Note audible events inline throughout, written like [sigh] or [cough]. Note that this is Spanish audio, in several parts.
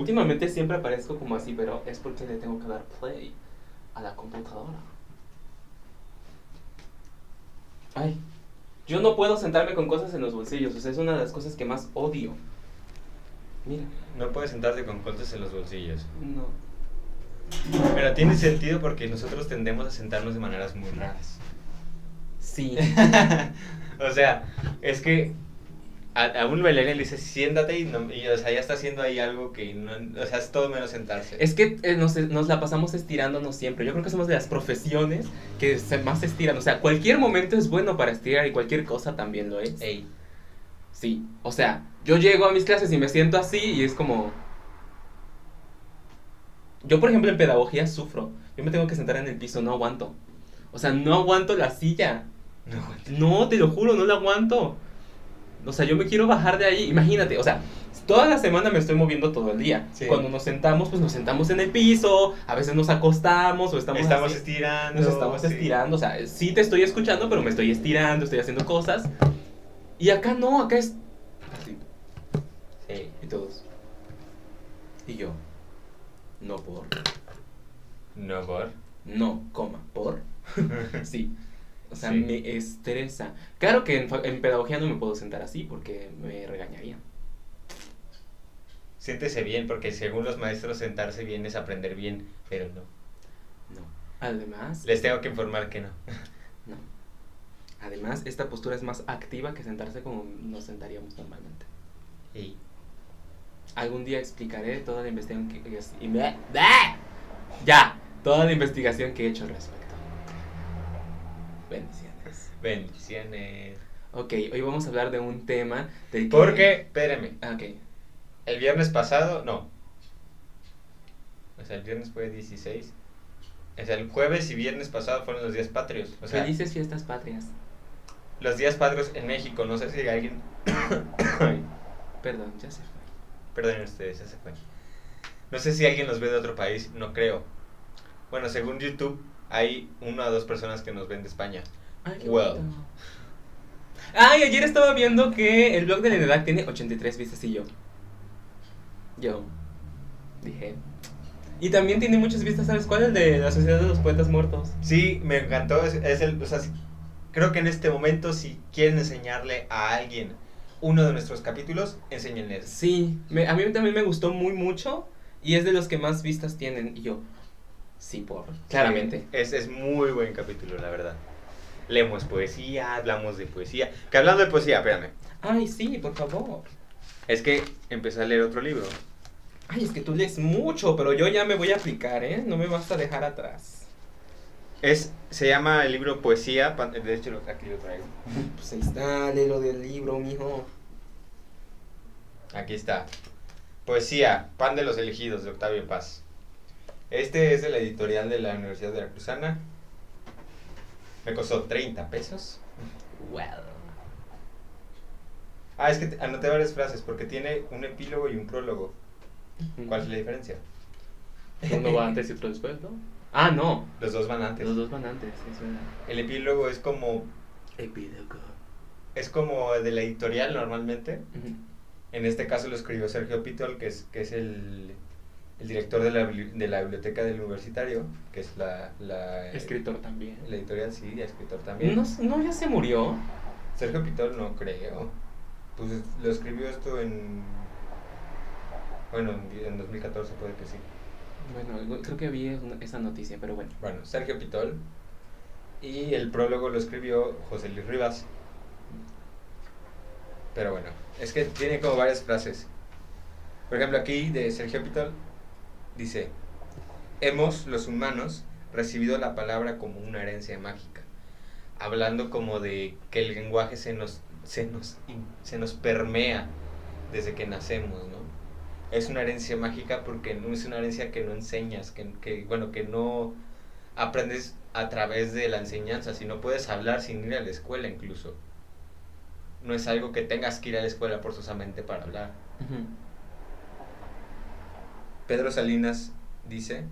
Últimamente siempre aparezco como así, pero es porque le tengo que dar play a la computadora. Ay, yo no puedo sentarme con cosas en los bolsillos, o sea, es una de las cosas que más odio. Mira, No puedes sentarte con cosas en los bolsillos. no. Pero tiene sentido porque nosotros tendemos a sentarnos de maneras muy raras. Sí. [laughs] o sea, es que a, a un bailarín le dice siéntate y, no- y, o sea, ya está haciendo ahí algo que no, o sea, es todo menos sentarse. Es que eh, nos, nos la pasamos estirándonos siempre. Yo creo que somos de las profesiones que se más estiran. O sea, cualquier momento es bueno para estirar y cualquier cosa también lo es. Ey, Sí, o sea, yo llego a mis clases y me siento así y es como... Yo, por ejemplo, en pedagogía sufro. Yo me tengo que sentar en el piso, no aguanto. O sea, no aguanto la silla. no, No, te lo juro, no la aguanto. O sea, yo me quiero bajar de ahí. Imagínate, o sea, toda la semana me estoy moviendo todo el día. Sí. Cuando nos sentamos, pues nos sentamos en el piso, a veces nos acostamos o estamos, estamos así. estirando. Nos estamos sí. estirando, o sea, sí te estoy escuchando, pero me estoy estirando, estoy haciendo cosas. Y acá no, acá es así. Sí. Y todos. Y yo. No por. No por. No, coma, por. [laughs] Sí. O sea, Sí. me estresa. Claro que en, pedagogía no me puedo sentar así porque me regañarían. Siéntese bien porque según los maestros sentarse bien es aprender bien, pero no. No. Además, Les tengo que informar que no. no. Además, esta postura es más activa que sentarse como nos sentaríamos normalmente. Y Algún día explicaré toda la investigación que y me- ¡Ah! Ya, toda la investigación que he hecho al respecto. Bendiciones. bendiciones. Ok, hoy vamos a hablar de un tema del que... Porque, espérame, Ah, ok. el viernes pasado, no. O sea, el viernes fue 16. O sea, el jueves y viernes pasado fueron los días patrios. O sea, Felices fiestas patrias. los días patrios en México. No sé si alguien. [coughs] Perdón, ya se fue. Perdonen ustedes, ya se fue. No sé si alguien los ve de otro país, no creo. Bueno, según YouTube, hay una o dos personas que nos ven de España. Ay, qué Well. bonito. Ay, ayer estaba viendo que el blog de la edad tiene 83 vistas y yo. Yo. Dije. Y también tiene muchas vistas, ¿sabes cuál? El de la Sociedad de los Poetas Muertos. Sí, me encantó. Es, es el, o sea, creo que en este momento, si quieren enseñarle a alguien uno de nuestros capítulos, enséñenles. Sí, me- a mí también me gustó muy mucho y es de los que más vistas tienen. Y yo. Sí, por. Claramente. Es, es muy buen capítulo, la verdad. Leemos poesía, hablamos de poesía. Que hablando de poesía, espérame. Ay, sí, por favor. Es que empecé a leer otro libro. Ay, es que tú lees mucho, pero yo ya me voy a aplicar, ¿eh? No me vas a dejar atrás. Es, se llama el libro Poesía. De hecho, aquí lo traigo. [laughs] Pues ahí está, lo del libro, mijo. Aquí está. Poesía, Pan de los Elegidos, de Octavio Paz. Este es de la editorial de la Universidad de Veracruzana. Me costó 30 pesos. Well. Ah, es que te- anoté varias frases porque tiene un epílogo y un prólogo. ¿Cuál es la diferencia? Uno va antes y [laughs] otro después, ¿no? Ah, no. Los dos van antes. Los dos van antes, es verdad. El epílogo es como Epílogo. es como de la editorial normalmente. En este caso lo escribió Sergio Pitol, que es, que es el, el director de la, de la biblioteca del universitario, que es la, la, Escritor también. la editorial, sí, escritor también. No, no, ya se murió. Sergio Pitol no creo. Pues es- lo escribió esto en... Bueno, en, en 2014 puede que sí. Bueno, creo que vi esa noticia, pero bueno. Bueno, Sergio Pitol. Y el prólogo lo escribió José Luis Rivas. Pero bueno, es que tiene como varias frases. Por ejemplo, aquí de Sergio Pitol dice, hemos, los humanos, recibido la palabra como una herencia mágica. Hablando como de que el lenguaje se nos, se nos, se nos permea desde que nacemos, ¿no? Es una herencia mágica porque no es una herencia que no enseñas, que, que, bueno, que no aprendes a través de la enseñanza, sino puedes hablar sin ir a la escuela incluso. No es algo que tengas que ir a la escuela forzosamente para hablar. Ujú. Pedro Salinas dice,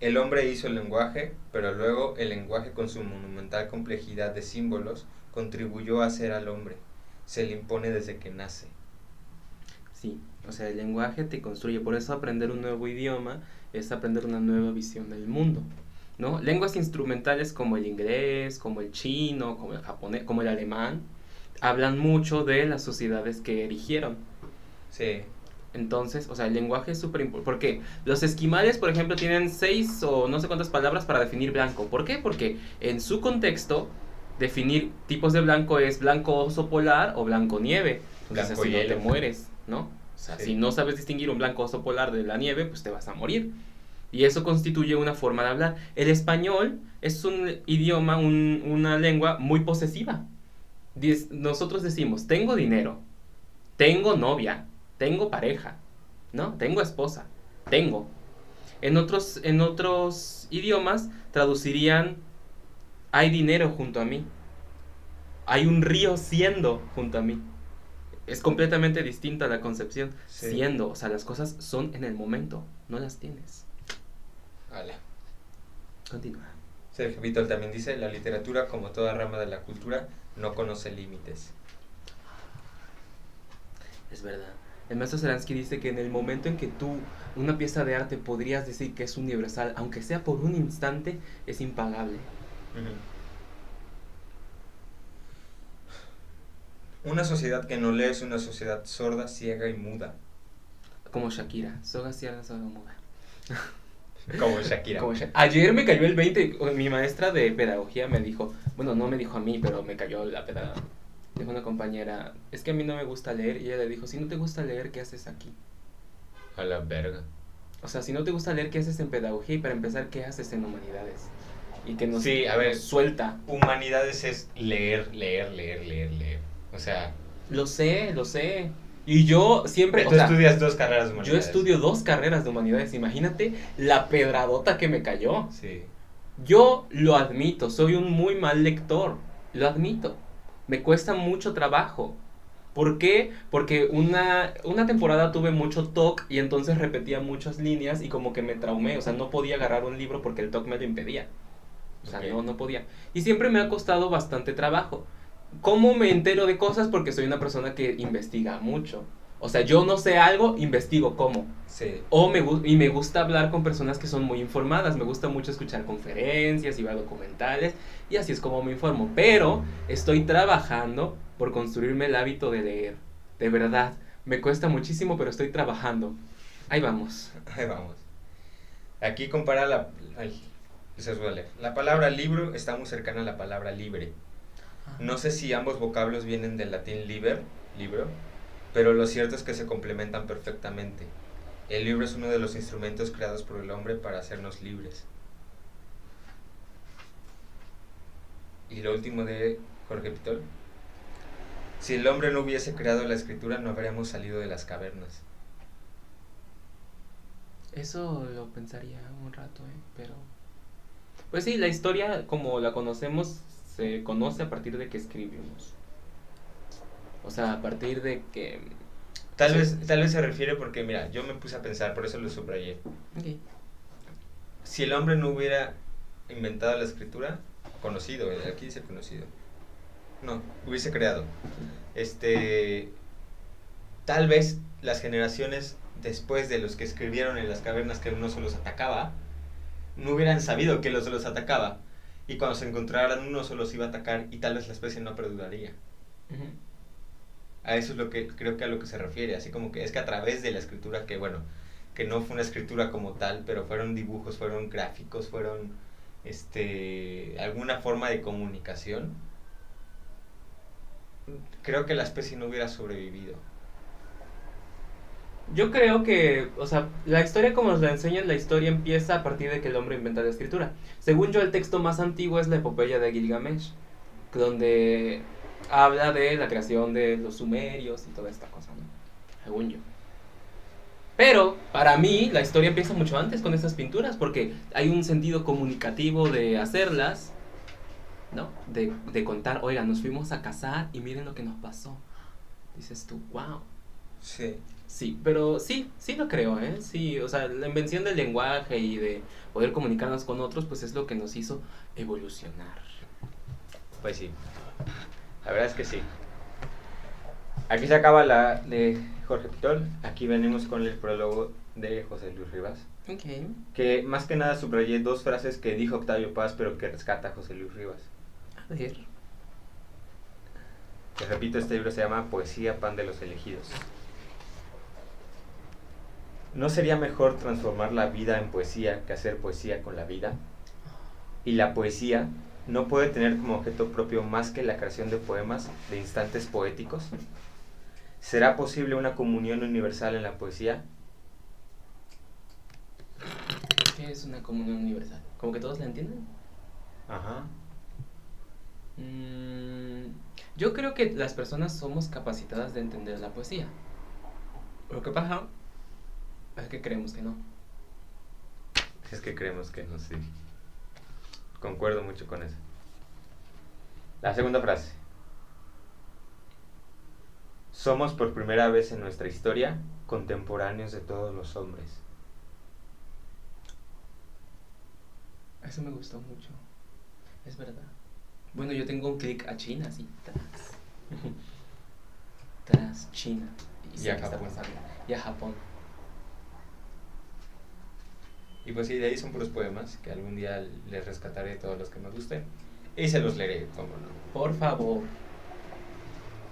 el hombre hizo el lenguaje, pero luego el lenguaje con su monumental complejidad de símbolos contribuyó a hacer al hombre. Se le impone desde que nace. Sí. O sea, el lenguaje te construye. Por eso aprender un nuevo idioma es aprender una nueva visión del mundo. ¿no? Lenguas instrumentales como el inglés, como el chino, como el japonés, como el alemán, hablan mucho de las sociedades que erigieron. Sí. Entonces, o sea, el lenguaje es súper importante. Porque los esquimales, por ejemplo, tienen seis o no sé cuántas palabras para definir blanco. ¿Por qué? Porque en su contexto, definir tipos de blanco es blanco oso polar o blanco nieve. Entonces, Blanco así no te mueres, ¿no? O sea, Sí. si no sabes distinguir un blanco oso polar de la nieve, pues te vas a morir. Y eso constituye una forma de hablar. El español es un idioma, un- una lengua muy posesiva. Diz- Nosotros decimos, tengo dinero, tengo novia, tengo pareja, ¿no? Tengo esposa, tengo. En otros, en otros idiomas traducirían, hay dinero junto a mí. Hay un río siendo junto a mí. Es completamente distinta la concepción. Sí. Siendo, o sea, las cosas son en el momento, no las tienes. Ala. Continúa. Sergio Vítor también dice, la literatura, como toda rama de la cultura, no conoce límites. Es verdad. El maestro Seransky dice que en el momento en que tú, una pieza de arte, podrías decir que es universal, aunque sea por un instante, es impagable. Una sociedad que no lee es una sociedad sorda, ciega y muda. Como Shakira. Soga ciega, soga muda. [laughs] Como Shakira. Como Sha- Ayer me cayó el 20. o- Mi maestra de pedagogía me dijo, bueno, no me dijo a mí, pero me cayó la pedagogía. Dijo una compañera, es que a mí no me gusta leer. Y ella le dijo, si no te gusta leer, ¿qué haces aquí? A la verga. O sea, si no te gusta leer, ¿qué haces en pedagogía? Y para empezar, ¿qué haces en humanidades? Y que nos, Sí, a ver. nos suelta. Humanidades es leer, leer, leer, leer, leer. O sea, Lo sé, lo sé. Y yo siempre, tú o sea, estudias dos carreras de yo humanidades. estudio dos carreras de humanidades. Imagínate la pedradota que me cayó. Sí. Yo lo admito, soy un muy mal lector. Lo admito. Me cuesta mucho trabajo. ¿Por qué? Porque una, una temporada tuve mucho TOC y entonces repetía muchas líneas y como que me traumé. O sea, no podía agarrar un libro porque el TOC me lo impedía. O sea, Ok. no, no podía. Y siempre me ha costado bastante trabajo. ¿Cómo me entero de cosas? Porque soy una persona que investiga mucho. O sea, yo no sé algo, investigo cómo. Sí. O me y me gusta hablar con personas que son muy informadas. Me gusta mucho escuchar conferencias y ver documentales. Y así es como me informo. Pero estoy trabajando por construirme el hábito de leer. De verdad. Me cuesta muchísimo, pero estoy trabajando. Ahí vamos. [laughs] Ahí vamos. Aquí compara la... Ay, se. La palabra libro está muy cercana a la palabra libre. No sé si ambos vocablos vienen del latín liber, libro, pero lo cierto es que se complementan perfectamente. El libro es uno de los instrumentos creados por el hombre para hacernos libres. Y lo último de Jorge Pitol. Si el hombre no hubiese creado la escritura, no habríamos salido de las cavernas. Eso lo pensaría un rato, ¿eh? Pero... Pues sí, la historia como la conocemos se conoce a partir de que escribimos. O sea, a partir de que... Tal Sí. vez, tal vez se refiere porque, mira, yo me puse a pensar, por eso lo subrayé. Ok. Si el hombre no hubiera inventado la escritura, conocido, aquí dice conocido. No, hubiese creado. Este. Tal vez las generaciones después de los que escribieron en las cavernas que un oso los atacaba, no hubieran sabido que el oso los atacaba. Y cuando se encontraran, un oso los iba a atacar y tal vez la especie no perduraría. Ujú. A eso es lo que creo que a lo que se refiere, así como que es que a través de la escritura que bueno, que no fue una escritura como tal, pero fueron dibujos, fueron gráficos, fueron este alguna forma de comunicación. Creo que la especie no hubiera sobrevivido. Yo creo que, o sea, la historia como nos la enseñan, la historia empieza a partir de que el hombre inventa la escritura. Según yo, el texto más antiguo es la epopeya de Gilgamesh, donde habla de la creación de los sumerios y toda esta cosa, ¿no? Según yo. Pero, para mí, la historia empieza mucho antes con estas pinturas, porque hay un sentido comunicativo de hacerlas, ¿no? De, de contar, oiga, nos fuimos a casar y miren lo que nos pasó. Dices tú, wow. Sí. Sí, pero sí, sí lo creo, ¿eh? Sí, o sea, la invención del lenguaje y de poder comunicarnos con otros, pues es lo que nos hizo evolucionar. Pues sí. La verdad es que sí. Aquí se acaba la de Jorge Pitol. Aquí venimos con el prólogo de José Luis Rivas. Ok. Que más que nada subrayé dos frases que dijo Octavio Paz, pero que rescata José Luis Rivas. A ver. Te repito, este libro se llama Poesía, Pan de los Elegidos. ¿No sería mejor transformar la vida en poesía que hacer poesía con la vida? Y la poesía no puede tener como objeto propio más que la creación de poemas de instantes poéticos. ¿Será posible una comunión universal en la poesía? ¿Qué es una comunión universal? ¿Como que todos la entienden? Ajá. Mm, yo creo que las personas somos capacitadas de entender la poesía. Lo que pasa es que creemos que no. Es que creemos que no, sí. Concuerdo mucho con eso. La segunda frase. Somos por primera vez en nuestra historia contemporáneos de todos los hombres. Eso me gustó mucho. Es verdad. Bueno, yo tengo un clic a China, así, tras. [laughs] tras China. Y sé a Japón. Y a Japón. Y pues sí, de ahí son puros poemas que algún día les rescataré todos los que me gusten. Y se los leeré, como no. Por favor.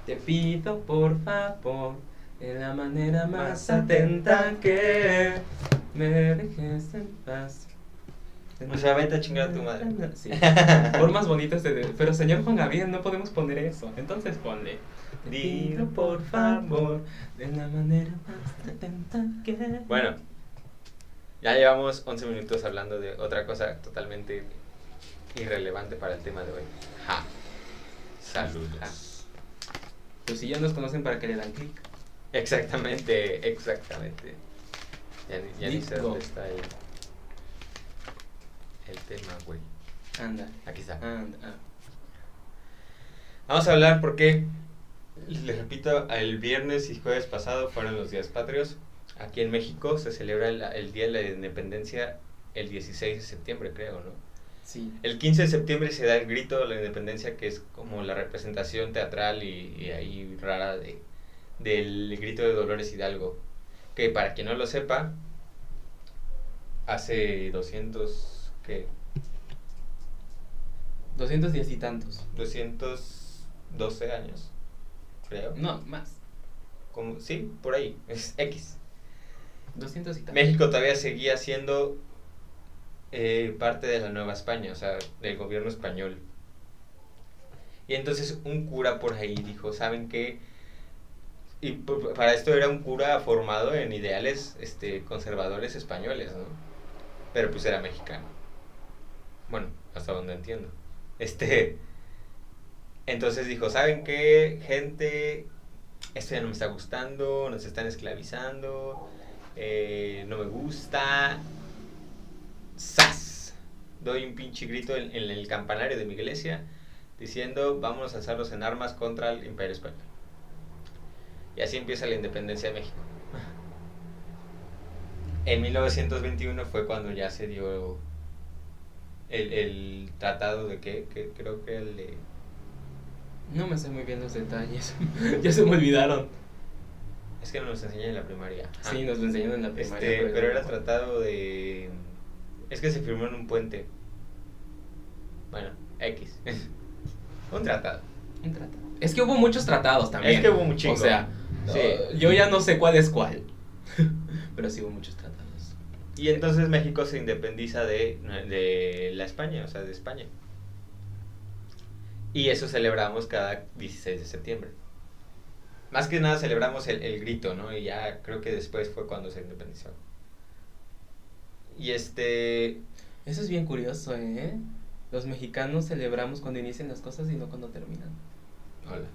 Te pido, por favor, de la manera más atenta que me dejes en paz. O sea, vete a chingar a tu madre. Sí. Formas bonitas de... Pero señor Juan Gabriel, no podemos poner eso. Entonces ponle. Te pido, por favor, de la manera más atenta que... Bueno, ya llevamos 11 minutos hablando de otra cosa totalmente irrelevante para el tema de hoy. Ja. Salud. ja. Pues si ya nos conocen, ¿para que le dan clic? Exactamente, exactamente. Ya, ni- ya ni sé dónde está el, el tema, güey. Anda. Aquí está. Anda. ah. Vamos a hablar porque, les repito, el viernes y jueves pasado fueron los días patrios. Aquí en México se celebra el, el Día de la Independencia el 16 de septiembre, creo, ¿no? Sí. El 15 de septiembre se da el grito de la independencia, que es como la representación teatral y, y ahí rara de, del grito de Dolores Hidalgo. Que para quien no lo sepa, hace 200, ¿qué? 210 y tantos. 212 años, creo. No, más. Como, sí, por ahí, es X. 200 y tantos. México todavía seguía siendo eh, parte de la Nueva España, o sea, del gobierno español. Y entonces un cura por ahí dijo, ¿saben qué? Y para esto era un cura formado en ideales este, conservadores españoles, ¿no? Pero pues era mexicano. Bueno, hasta donde entiendo. Este, entonces dijo, ¿saben qué? Gente, esto ya no me está gustando, nos están esclavizando, eh, no me gusta. ¡Sas! Doy un pinche grito en, el campanario de mi iglesia diciendo vamos a alzarnos en armas contra el imperio español. Y así empieza la independencia de México. [laughs] En 1921 fue cuando ya se dio el, el tratado de qué, que creo que el de... No me sé muy bien los detalles. [laughs] ya se me olvidaron. Es que no nos enseñan en la primaria. Ah. Sí, nos lo enseñaron en la primaria. Este, pero era tratado de... Es que se firmó en un puente. Bueno, X. [laughs] un tratado. Un tratado. Es que hubo muchos tratados también. Es que hubo chingo. O sea, Sí. uh, yo ya no sé cuál es cuál. [laughs] pero sí hubo muchos tratados. Y entonces México se independiza de, de la España, o sea, de España. Y eso celebramos cada 16 de septiembre. Más que nada celebramos el, el grito, ¿no? Y ya creo que después fue cuando se independizó. Y este... Eso es bien curioso, ¿eh? Los mexicanos celebramos cuando inician las cosas y no cuando terminan. Hola.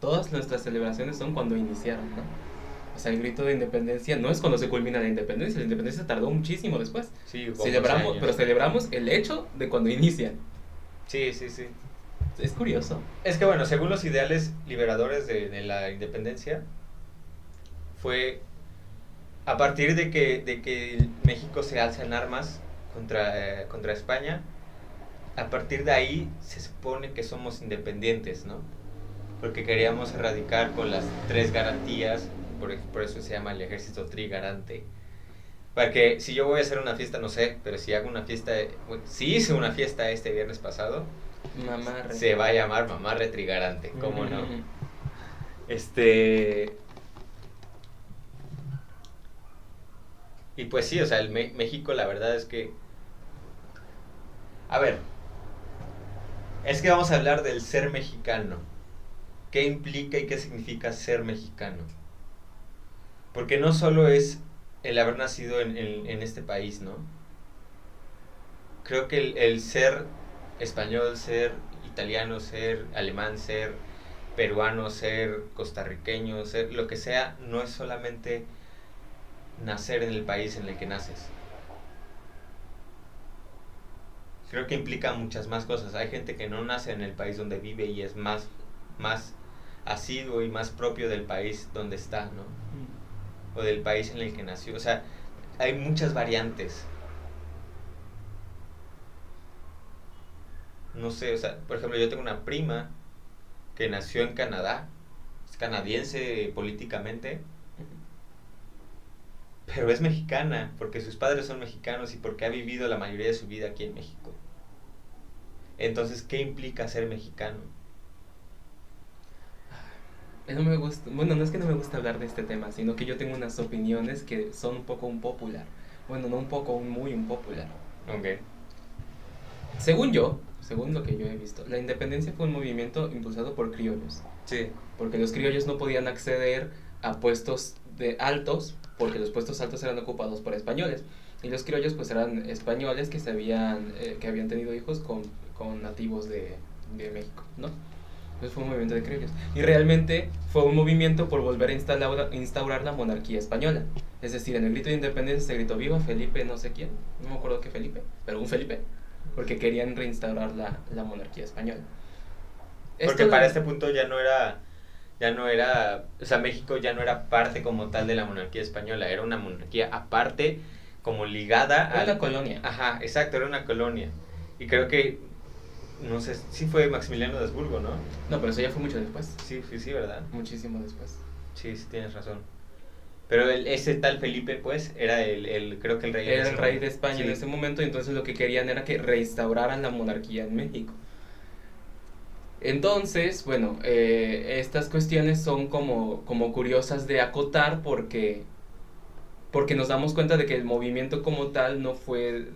Todas nuestras celebraciones son cuando iniciaron, ¿no? O sea, el grito de independencia no es cuando se culmina la independencia, la independencia tardó muchísimo después. Sí, Celebramos, 11 años. pero celebramos el hecho de cuando inician. Sí, sí, sí. Es curioso. Es que bueno, según los ideales liberadores de, la independencia, fue a partir de que, de que México se alza en armas contra, eh, contra España, a partir de ahí se supone que somos independientes, ¿no? porque queríamos erradicar con las tres garantías, por, por eso se llama el ejército trigarante. Para que si yo voy a hacer una fiesta, no sé, pero si hago una fiesta, bueno, si hice una fiesta este viernes pasado, Mamarre. se va a llamar mamarre trigarante, ¿cómo no? Este. Y pues sí, o sea, el Me- México la verdad es que... A ver, es que vamos a hablar del ser mexicano. ¿Qué implica y qué significa ser mexicano? Porque no solo es el haber nacido en, en- en este país, ¿no? Creo que el, el ser español, ser italiano, ser alemán, ser peruano, ser costarriqueño, ser lo que sea, no es solamente nacer en el país en el que naces. Creo que implica muchas más cosas. Hay gente que no nace en el país donde vive y es más, más asiduo y más propio del país donde está, ¿no? O del país en el que nació. O sea, hay muchas variantes. No sé, o sea, por ejemplo, yo tengo una prima que nació en Canadá, es canadiense políticamente, pero es mexicana, porque sus padres son mexicanos y porque ha vivido la mayoría de su vida aquí en México. Entonces, ¿qué implica ser mexicano? No me gusta, bueno, no es que no me gusta hablar de este tema, sino que yo tengo unas opiniones que son un poco un popular. Bueno, no un poco, un muy un popular. Ok. Según yo, según lo que yo he visto, la independencia fue un movimiento impulsado por criollos, Sí. porque los criollos no podían acceder a puestos de altos, porque los puestos altos eran ocupados por españoles. Y los criollos pues eran españoles que, se habían, eh, que habían tenido hijos con, con nativos de, de México, ¿no? Entonces fue un movimiento de criollos. Y realmente fue un movimiento por volver a instaurar, instaurar la monarquía española. Es decir, en el grito de independencia se gritó viva Felipe no sé quién, no me acuerdo qué Felipe, pero un Felipe, porque querían reinstaurar la, la monarquía española. Porque para este punto ya no era, ya no era, o sea, México ya no era parte como tal de la monarquía española, era una monarquía aparte, como ligada Era a una colonia. Ajá, exacto, era una colonia. Y creo que, no sé, sí fue Maximiliano de Habsburgo, ¿no? No, pero eso ya fue mucho después. Sí, sí, sí, ¿verdad? Muchísimo después. Sí, sí, tienes razón. Pero el, ese tal Felipe, pues, era el, el creo que el rey. en Era ese el rey de. España en ese momento y entonces lo que querían era que reinstauraran la monarquía en México. Entonces, bueno, eh, estas cuestiones son como, como curiosas de acotar porque, porque nos damos cuenta de que el movimiento como tal no fue,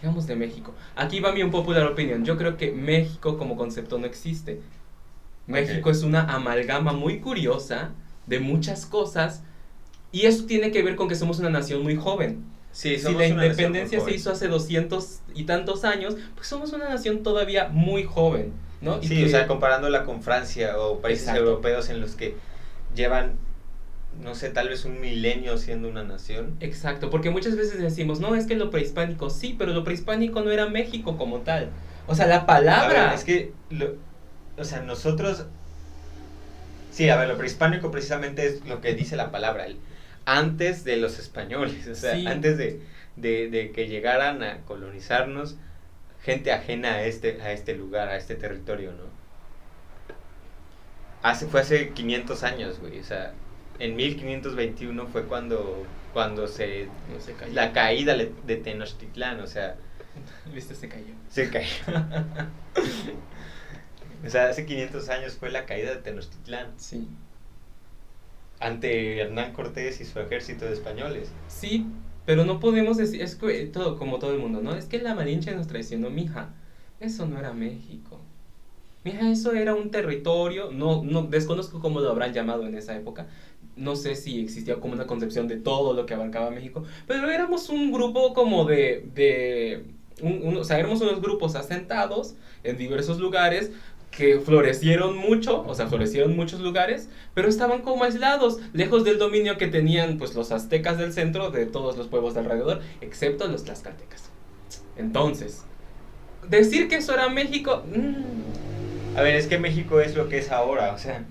digamos, de México. Aquí va mi un popular opinión. Yo creo que México como concepto no existe. México es una amalgama muy curiosa de muchas cosas y eso tiene que ver con que somos una nación muy joven. Sí, Si la independencia se hizo hace 200 y tantos años, pues somos una nación todavía muy joven, ¿no? Y Sí, que- o sea, comparándola con Francia o países Exacto. europeos en los que llevan, no sé, tal vez un milenio siendo una nación. Exacto, porque muchas veces decimos, no, es que lo prehispánico sí, pero lo prehispánico no era México como tal. O sea, la palabra... ver, es que, lo- o sea, nosotros... Sí, a ver, lo prehispánico precisamente es lo que dice la palabra, el antes de los españoles, [laughs] o sea, Sí. antes de, de, de que llegaran a colonizarnos gente ajena a este, a este lugar, a este territorio, ¿no? Hace, fue hace 500 años, güey, o sea, en 1521 fue cuando, cuando se... No se cayó. La caída de Tenochtitlán, o sea, [laughs] Viste, se cayó. se cayó. [laughs] o sea, hace 500 años fue la caída de Tenochtitlán Sí. ante Hernán Cortés y su ejército de españoles. Sí, pero no podemos decir, es que todo, como todo el mundo, ¿no? Es que la Malinche nos traicionó, mija. Eso no era México. Mija, eso era un territorio, no, no, desconozco cómo lo habrán llamado en esa época. No sé si existía como una concepción de todo lo que abarcaba México, pero éramos un grupo como de, de un- un- o sea, éramos unos grupos asentados en diversos lugares que florecieron mucho, o sea, florecieron muchos lugares, pero estaban como aislados, lejos del dominio que tenían pues los aztecas del centro de todos los pueblos de alrededor, excepto los tlaxcaltecas. Entonces, decir que eso era México, mm, A ver, es que México es lo que es ahora, o sea,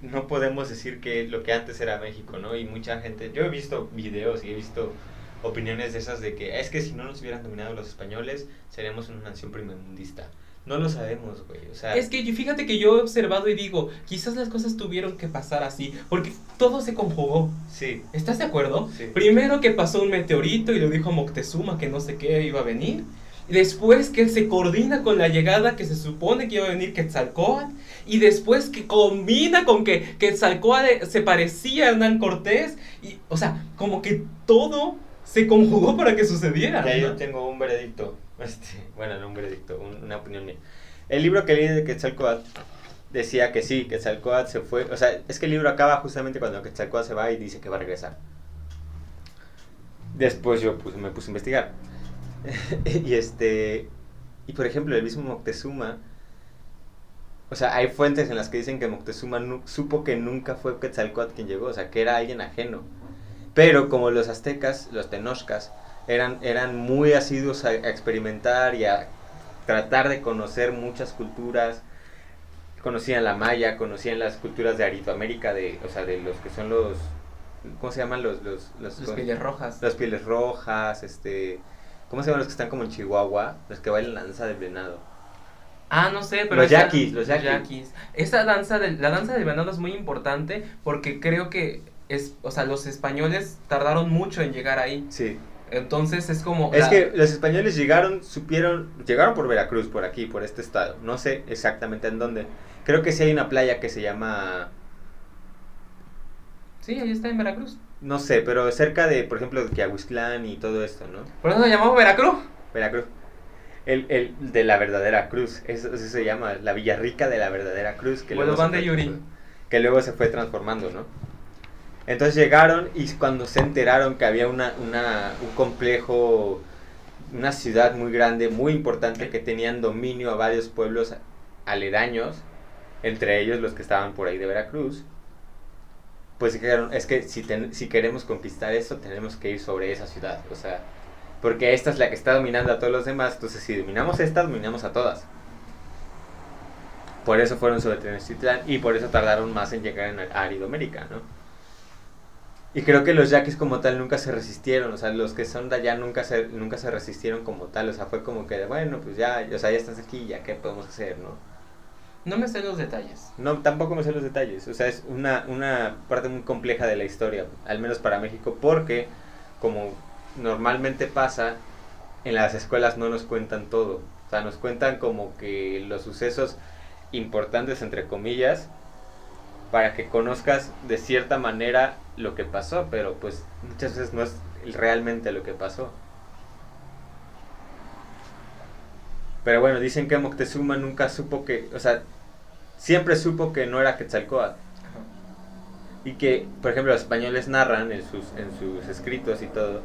no podemos decir que lo que antes era México, ¿no? Y mucha gente, yo he visto videos y he visto opiniones de esas de que es que si no nos hubieran dominado los españoles, seríamos una nación primermundista. No lo sabemos, güey. O sea, Es que yo- fíjate que yo he observado y digo, quizás las cosas tuvieron que pasar así, porque todo se conjugó. sí. ¿Estás de acuerdo? Sí. Primero que pasó un meteorito y lo dijo Moctezuma que no sé qué iba a venir. Después que él se coordina con la llegada que se supone que iba a venir Quetzalcóatl. Y después que combina con que Quetzalcóatl se parecía a Hernán Cortés. Y, o sea, como que todo se conjugó para que sucediera. Ya yo ¿no? tengo un veredicto. [laughs] Este, bueno, no un veredicto, un- una opinión mía. El libro que leí de Quetzalcóatl decía que sí, Quetzalcóatl se fue. O sea, es que el libro acaba justamente cuando Quetzalcóatl se va y dice que va a regresar. Después yo puse- me puse a investigar. [laughs] y este. Y por ejemplo, el mismo Moctezuma. O sea, hay fuentes en las que dicen que Moctezuma supo que nunca fue Quetzalcóatl quien llegó, o sea, que era alguien ajeno. Pero como los aztecas, los tenochcas, eran, eran muy asiduos a, a experimentar y a tratar de conocer muchas culturas. Conocían la maya, conocían las culturas de Arizoamérica, de, o sea, de los que son los... ¿Cómo se llaman los... Los, los, Los pieles rojas. las pieles rojas, este... ¿Cómo se llaman los que están como en Chihuahua? Los que bailan la danza del venado. Ah, no sé, pero Los esa- yaquis, los yaquis. Esa danza del, la danza del venado es muy importante porque creo que es, o sea, los españoles tardaron mucho en llegar ahí. Sí. Entonces es como Es la- que los españoles llegaron, supieron, llegaron por Veracruz, por aquí, por este estado. No sé exactamente en dónde. Creo que sí hay una playa que se llama, Sí, ahí está en Veracruz. no sé, pero cerca de, por ejemplo, de Quiahuiztlán y todo esto, ¿no? Por eso lo llamamos Veracruz. Veracruz. El, el de la verdadera cruz, eso, eso se llama, la Villarrica de la verdadera cruz. Que Bueno, luego van de Yuri. Que luego se fue transformando, ¿no? Entonces llegaron y cuando se enteraron que había una, un complejo, una ciudad muy grande, muy importante, que tenían dominio a varios pueblos aledaños, entre ellos los que estaban por ahí de Veracruz, pues dijeron, es que si, ten- si queremos conquistar esto, tenemos que ir sobre esa ciudad, o sea, porque esta es la que está dominando a todos los demás, entonces si dominamos esta, dominamos a todas. Por eso fueron sobre Tenochtitlán y por eso tardaron más en llegar en Aridoamérica, ¿no? Y creo que los yaquis como tal nunca se resistieron, o sea, los que son de allá nunca se, nunca se resistieron como tal, o sea, fue como que, bueno, pues ya, o sea, ya estás aquí, ya qué podemos hacer, ¿no? No me sé los detalles. No, tampoco me sé los detalles, o sea, es una, una parte muy compleja de la historia, al menos para México, porque como normalmente pasa, en las escuelas no nos cuentan todo, o sea, nos cuentan como que los sucesos importantes, entre comillas, para que conozcas de cierta manera lo que pasó, pero pues muchas veces no es realmente lo que pasó. Pero bueno, dicen que Moctezuma nunca supo que, o sea, siempre supo que no era Quetzalcóatl. Y que, por ejemplo, los españoles narran en sus, en sus escritos y todo,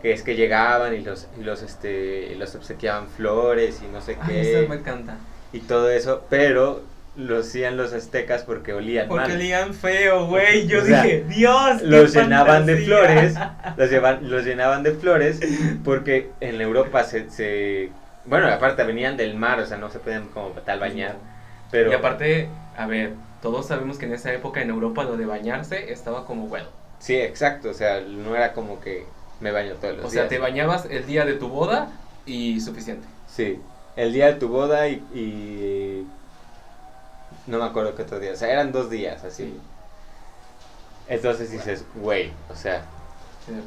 que es que llegaban y los, y los, este, y los obsequiaban flores y no sé Ay, qué, eso me encanta. y todo eso, pero lo hacían los aztecas porque olían Porque mal. olían feo, güey. Yo O sea, dije, Dios. qué los llenaban de fantasía". flores, [laughs] los, llevan- los llenaban de flores porque en Europa se, se- bueno, aparte venían del mar, o sea, no se podían como tal bañar, pero Y aparte, a ver, todos sabemos que en esa época en Europa lo de bañarse estaba como bueno. sí, exacto, o sea, no era como que me baño todos los O sea, días. te bañabas el día de tu boda y suficiente. Sí, el día de tu boda y, y no me acuerdo qué otro día, o sea, eran dos días así. Entonces dices, güey, o sea,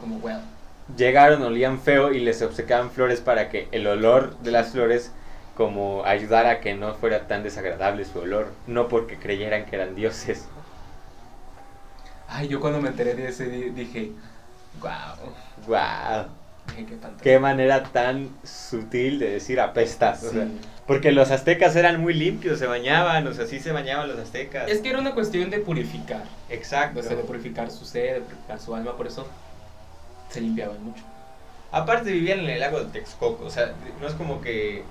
como well. llegaron, olían feo y les obsequiaban flores para que el olor de las flores como ayudara a que no fuera tan desagradable su olor, no porque creyeran que eran dioses. Ay, yo cuando me enteré de ese di- dije, wow. ¡Guau! Dije, qué. Qué manera tan sutil de decir apestas. o sea. Porque los aztecas eran muy limpios, se bañaban, o sea, sí se bañaban los aztecas. Es que era una cuestión de purificar. Exacto. O sea, de purificar su ser, de purificar su alma, por eso se limpiaban mucho. Aparte vivían en el lago de Texcoco, o sea, no es como que...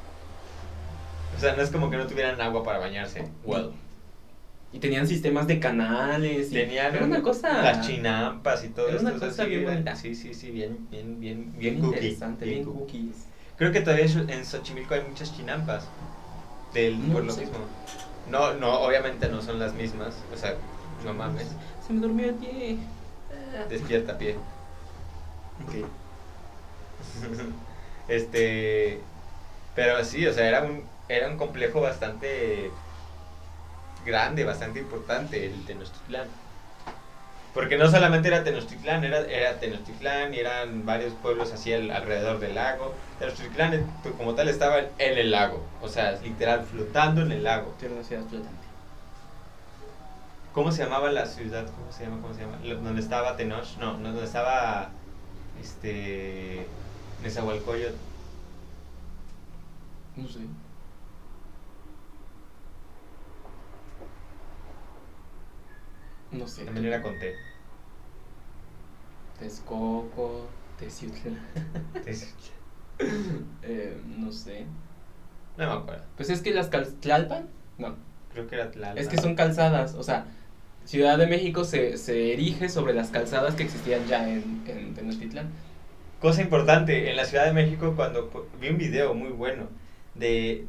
O sea, no es como que no tuvieran agua para bañarse. Well. Y tenían sistemas de canales. Y Tenían era una cosa. las chinampas y todo Era una esto, o sea, cosa bien bonita. Sí, sí, sí, bien, bien, bien, bien bien, cookie, interesante, bien, cookie. cookies. Creo que todavía en Xochimilco hay muchas chinampas. Del, No por lo mismo. No, no, obviamente no son las mismas. O sea, no mames. Se me durmió el pie. [laughs] Despierta, pie. [laughs] este. Pero sí, o sea, era un. era un complejo bastante grande, bastante importante, el Tenochtitlán. Porque no solamente era Tenochtitlán, era, era Tenochtitlán y eran varios pueblos así al- alrededor del lago. Tenochtitlán eh, como tal estaba en el lago, o sea, literal flotando en el lago. Tiene una ciudad flotante. ¿Cómo se llamaba la ciudad? ¿Cómo se llama? ¿Cómo se llama? Donde estaba Tenoch, no, no, donde estaba este Nezahualcóyotl. No sé. No sé. También era con T. Texcoco, Teciutlán. [laughs] Es- eh, no sé. No me acuerdo. Pues es que las Tlalpan, no. Creo que era Tlalpan. Es que son calzadas, o sea, Ciudad de México se, se erige sobre las calzadas que existían ya en, en Tenochtitlán. Cosa importante, en la Ciudad de México cuando vi un video muy bueno de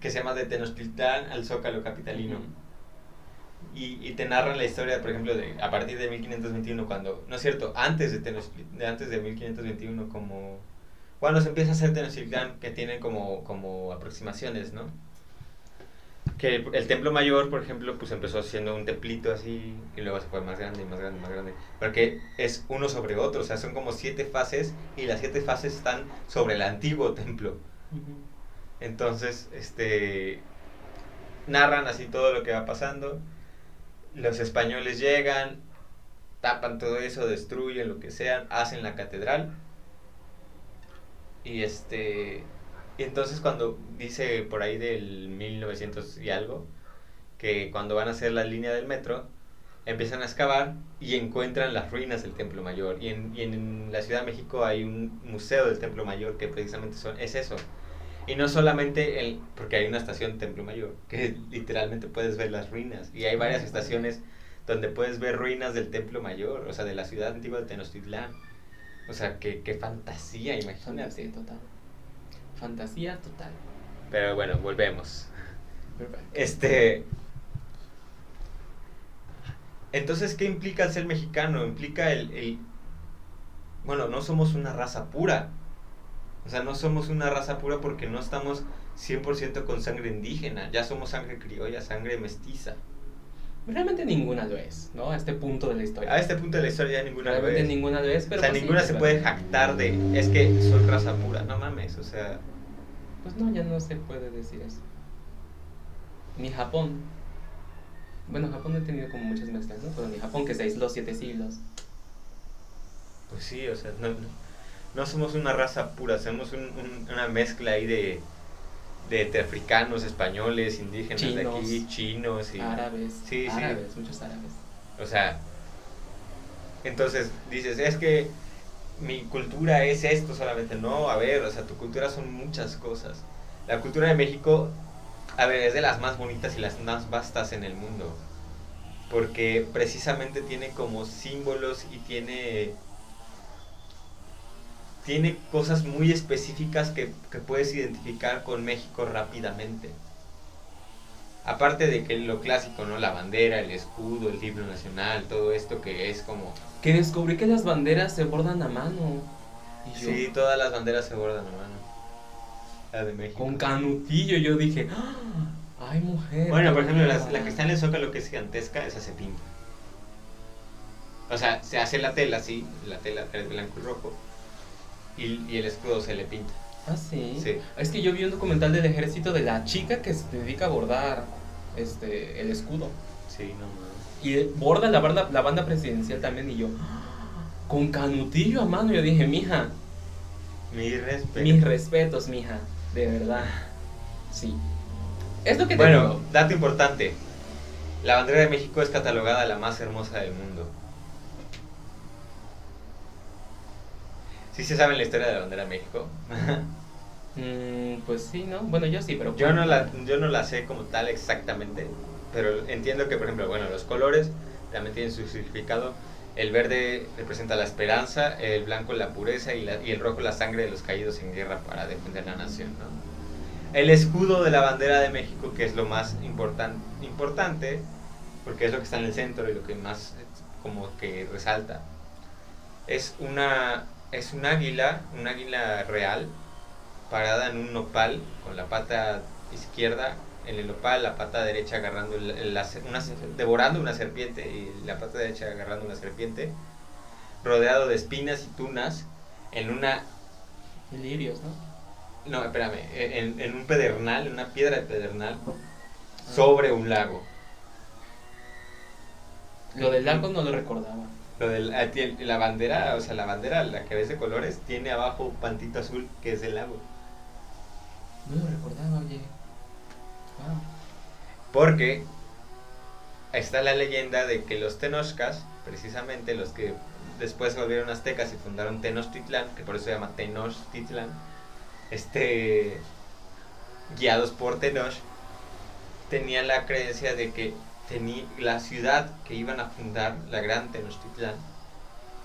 que se llama de Tenochtitlán al Zócalo capitalino. Y, y te narran la historia, por ejemplo, de a partir de 1521, cuando, no es cierto, antes de, Tenochtitl- de antes de 1521, como cuando se empieza a hacer Tenochtitlán, que tienen como, como aproximaciones, ¿no? Que el, el templo mayor, por ejemplo, pues empezó siendo un templito así, y luego se fue más grande, y más grande, más grande, porque es uno sobre otro, o sea, son como siete fases, y las siete fases están sobre el antiguo templo. Entonces, este narran así todo lo que va pasando. Los españoles llegan, tapan todo eso, destruyen lo que sea, hacen la catedral. Y este y entonces cuando dice por ahí del 1900 y algo que cuando van a hacer la línea del metro empiezan a excavar y encuentran las ruinas del Templo Mayor. Y en, y en la Ciudad de México hay un museo del Templo Mayor que precisamente son, es eso. Y no solamente el, porque hay una estación Templo Mayor, que literalmente puedes ver las ruinas. Y hay varias estaciones donde puedes ver ruinas del Templo Mayor, o sea, de la ciudad antigua de Tenochtitlán. O sea, qué, qué fantasía, Fantasía imagínate. total. Fantasía total. Pero bueno, volvemos. Perfecto. Este. Entonces, ¿qué implica ser mexicano? Implica el, el- Bueno, no somos una raza pura. O sea, no somos una raza pura porque no estamos 100% con sangre indígena. Ya somos sangre criolla, sangre mestiza. Realmente ninguna lo es, ¿no? A este punto de la historia. A este punto de la historia ya ninguna lo Realmente es. ninguna lo es, O pero. sea, pues ninguna se puede jactar de. Es que soy raza pura. No mames, o sea. Pues no, ya no se puede decir eso. Ni Japón. Bueno, Japón no ha tenido como muchas mezclas, ¿no? Pero ni Japón que se aisló siete siglos. Pues sí, o sea, no, no, no somos una raza pura, somos un- un- una mezcla ahí de, de, africanos, españoles, indígenas de aquí, chinos y... Árabes. Sí, sí. muchos árabes. O sea, entonces dices, es que mi cultura es esto solamente. No, a ver, o sea, tu cultura son muchas cosas. La cultura de México, a ver, es de las más bonitas y las más vastas en el mundo. Porque precisamente tiene como símbolos y tiene. Tiene cosas muy específicas que, que puedes identificar con México rápidamente. Aparte de que lo clásico, ¿no? La bandera, el escudo, el himno nacional, todo esto que es como... Que descubrí que las banderas se bordan a mano. Y yo, Sí, todas las banderas se bordan a mano. La de México. con canutillo, yo dije, ¡Ah! ¡ay, mujer! Bueno, por ejemplo, la, bonita". la que está en el zócalo que es gigantesca, esa se pinta. O sea, se hace la tela así, la tela es blanco y rojo, y, y el escudo se le pinta. Ah, sí. Sí. Es que yo vi un documental del ejército de la chica que se dedica a bordar este, el escudo. Sí, no mames. Y borda la banda, la banda presidencial también. Y yo, ¡Ah! con canutillo a mano, yo dije, mija, Mi respeto. mis respetos, mija, de verdad. Sí. Es lo que te Bueno, digo. dato importante. La bandera de México es catalogada la más hermosa del mundo. ¿Sí se sabe la historia de la bandera de México? [laughs] Mm, pues sí, ¿no? Bueno, yo sí, pero. Yo no, la, yo no la sé como tal exactamente, pero entiendo que, por ejemplo, bueno, los colores también tienen su significado. El verde representa la esperanza, el blanco la pureza y, la- y el rojo la sangre de los caídos en guerra para defender la nación. ¿no? El escudo de la bandera de México, que es lo más importan- importante, porque es lo que está en el centro y lo que más como que resalta, es una es un águila, un águila real, parada en un nopal con la pata izquierda en el opal, la pata derecha agarrando el- el- la se- una, devorando una serpiente y la pata derecha agarrando una serpiente, rodeado de espinas y tunas en una Y lirios, ¿no? no, espérame, en, en un pedernal, en una piedra de pedernal sobre un lago. Lo del lago no lo recordaba. Lo de la, tie- la bandera, o sea, la bandera, la que ves de colores, tiene abajo un pantito azul que es el lago. No lo recordaba, oye. Wow. Porque está la leyenda de que los tenochcas, precisamente los que después se volvieron aztecas y fundaron Tenochtitlán, que por eso se llama Tenochtitlán, este, guiados por Tenoch, tenían la creencia de que la ciudad que iban a fundar, la gran Tenochtitlán,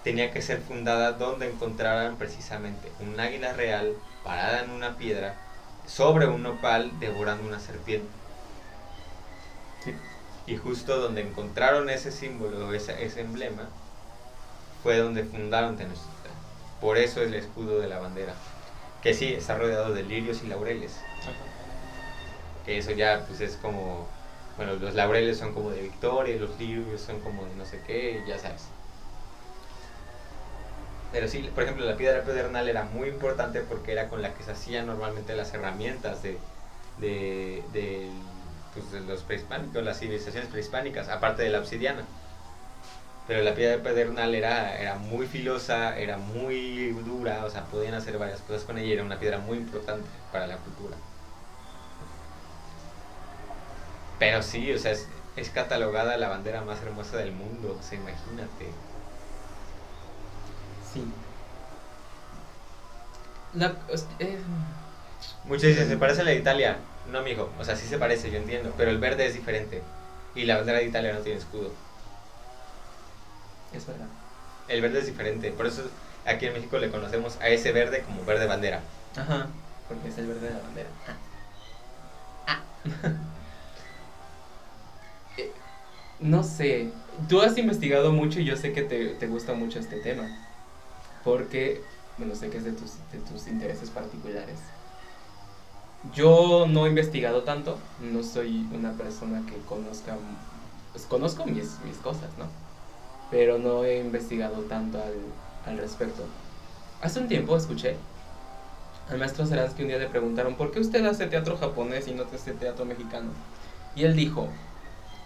tenía que ser fundada donde encontraran precisamente un águila real parada en una piedra sobre un nopal devorando una serpiente. Sí. Y justo donde encontraron ese símbolo, ese, ese emblema, fue donde fundaron Tenochtitlán. Por eso es el escudo de la bandera. Que sí, está rodeado de lirios y laureles. Que eso ya pues es como... Bueno, los laureles son como de victoria, los lirios son como de no sé qué, ya sabes. Pero sí, por ejemplo, la piedra pedernal era muy importante porque era con la que se hacían normalmente las herramientas de, de, pues, de los prehispánicos, las civilizaciones prehispánicas, aparte de la obsidiana. Pero la piedra pedernal era, era muy filosa, era muy dura, o sea, podían hacer varias cosas con ella y era una piedra muy importante para la cultura. Pero sí, o sea, es, es catalogada la bandera más hermosa del mundo, o sea, imagínate. Sí. La, eh, Muchos dicen, se parece a la de Italia. No, amigo, o sea, sí se parece, yo entiendo, pero el verde es diferente. Y la bandera de Italia no tiene escudo. es verdad. El verde es diferente, por eso aquí en México le conocemos a ese verde como verde bandera. Ajá. Porque es el verde de la bandera. Ah. Eh, [laughs] no sé. Tú has investigado mucho y yo sé que te, te gusta mucho este tema. Porque, bueno, sé que es de tus, de tus intereses particulares. Yo no he investigado tanto. No soy una persona que conozca. Pues conozco mis, mis cosas, ¿no? Pero no he investigado tanto al, al respecto. Hace un tiempo escuché al maestro Seransky un día le preguntaron, ¿por qué usted hace teatro japonés y no hace teatro mexicano? Y él dijo,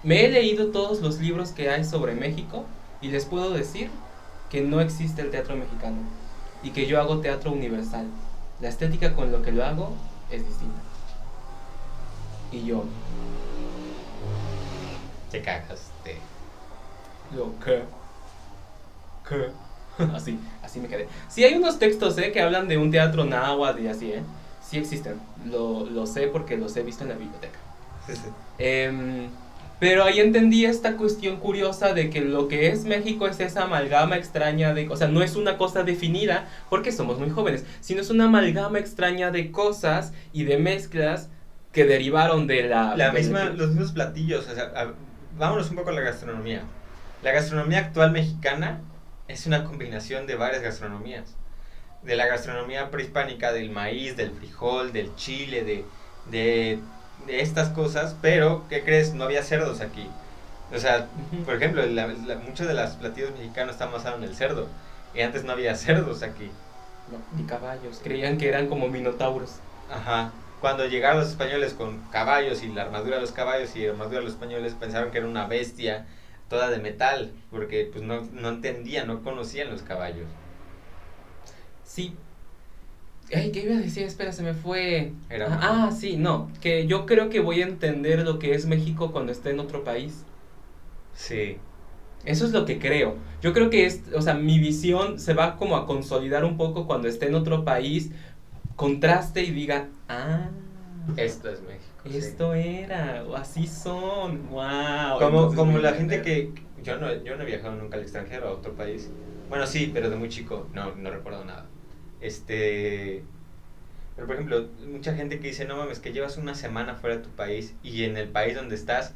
me he leído todos los libros que hay sobre México y les puedo decir que no existe el teatro mexicano y que yo hago teatro universal. La estética con lo que lo hago es distinta. Y yo, Te cagaste. Yo, ¿qué? ¿Qué? [laughs] así, así me quedé. Sí hay unos textos, ¿eh? Que hablan de un teatro náhuatl y así, ¿eh? Sí existen. Lo, lo sé porque los he visto en la biblioteca. Em, pero ahí entendí esta cuestión curiosa de que lo que es México es esa amalgama extraña de... O sea, no es una cosa definida porque somos muy jóvenes, sino es una amalgama extraña de cosas y de mezclas que derivaron de la... La misma, los mismos platillos, o sea, a- vámonos un poco a la gastronomía. La gastronomía actual mexicana es una combinación de varias gastronomías. De la gastronomía prehispánica, del maíz, del frijol, del chile, de, de, de estas cosas, pero, ¿qué crees? No había cerdos aquí. O sea, por ejemplo, la- la- muchos de los platillos mexicanos están basados en el cerdo. Y antes no había cerdos aquí. No, ni caballos. Creían que eran como minotauros. Ajá. Cuando llegaron los españoles con caballos y la armadura de los caballos y la armadura de los españoles pensaron que era una bestia toda de metal, porque pues no, no entendían, no conocían los caballos. Sí. Ay, ¿qué iba a decir? Espera, se me fue. Era- Ah, ah, sí, no. Que yo creo que voy a entender lo que es México cuando esté en otro país. Sí. Eso es lo que creo. Yo creo que es, o sea, mi visión se va como a consolidar un poco cuando esté en otro país, contraste y diga, ah, Esto es México. sí. esto era, o así son, wow. Como, como la gente que... Yo no, yo no he viajado nunca al extranjero, a otro país. Bueno, sí, pero de muy chico. No, no recuerdo nada. Este... Pero, por ejemplo, mucha gente que dice, no mames, que llevas una semana fuera de tu país y en el país donde estás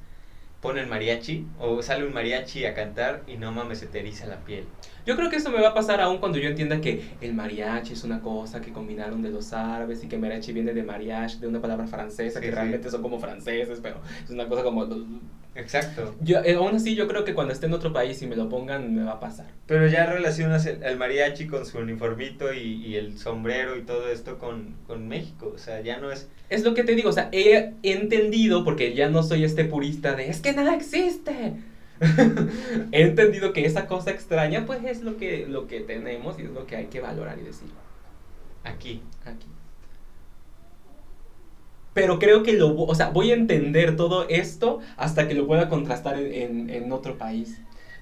ponen mariachi o sale un mariachi a cantar y no mames, se te eriza la piel. Yo creo que eso me va a pasar aún cuando yo entienda que el mariachi es una cosa que combinaron de los árabes y que mariachi viene de mariage, de una palabra francesa, Sí, que sí. realmente son como franceses, pero es una cosa como... Exacto. Yo, eh, aún así yo creo que cuando esté en otro país y me lo pongan me va a pasar. Pero ya relacionas el, el mariachi con su uniformito y, y el sombrero y todo esto con, con México. O sea, ya no es... Es lo que te digo, o sea, he entendido, porque ya no soy este purista de es que nada existe. [laughs] he entendido que esa cosa extraña, pues es lo que, lo que tenemos y es lo que hay que valorar y decir Aquí. aquí. Pero creo que lo, o sea, voy a entender todo esto hasta que lo pueda contrastar en, en- en otro país.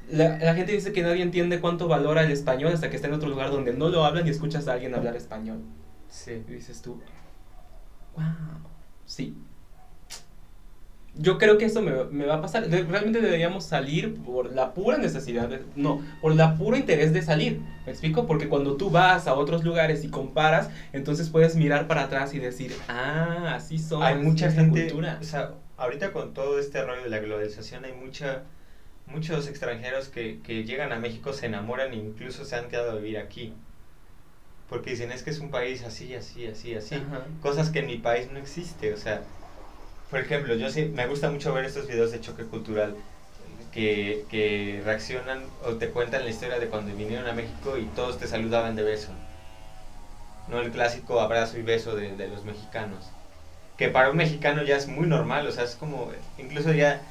La, la gente dice que nadie entiende cuánto valora el español hasta que está en otro lugar donde no lo hablan y escuchas a alguien hablar español. Sí. Y dices tú, wow, sí. Yo creo que eso me, me va a pasar. De- realmente deberíamos salir por la pura necesidad, de- no, por la puro interés de salir. ¿Me explico? Porque cuando tú vas a otros lugares y comparas, entonces puedes mirar para atrás y decir, ah, así son. hay mucha gente, cultura". o sea, ahorita con todo este rollo de la globalización hay mucha, muchos extranjeros que, que llegan a México, se enamoran e incluso se han quedado a vivir aquí. Porque dicen, es que es un país así, así, así, así. Ajá. Cosas que en mi país no existe, o sea, por ejemplo, yo sí, me gusta mucho ver estos videos de choque cultural que, que reaccionan o te cuentan la historia de cuando vinieron a México y todos te saludaban de beso. No el clásico abrazo y beso de, de los mexicanos. Que para un mexicano ya es muy normal, o sea, es como, incluso ya,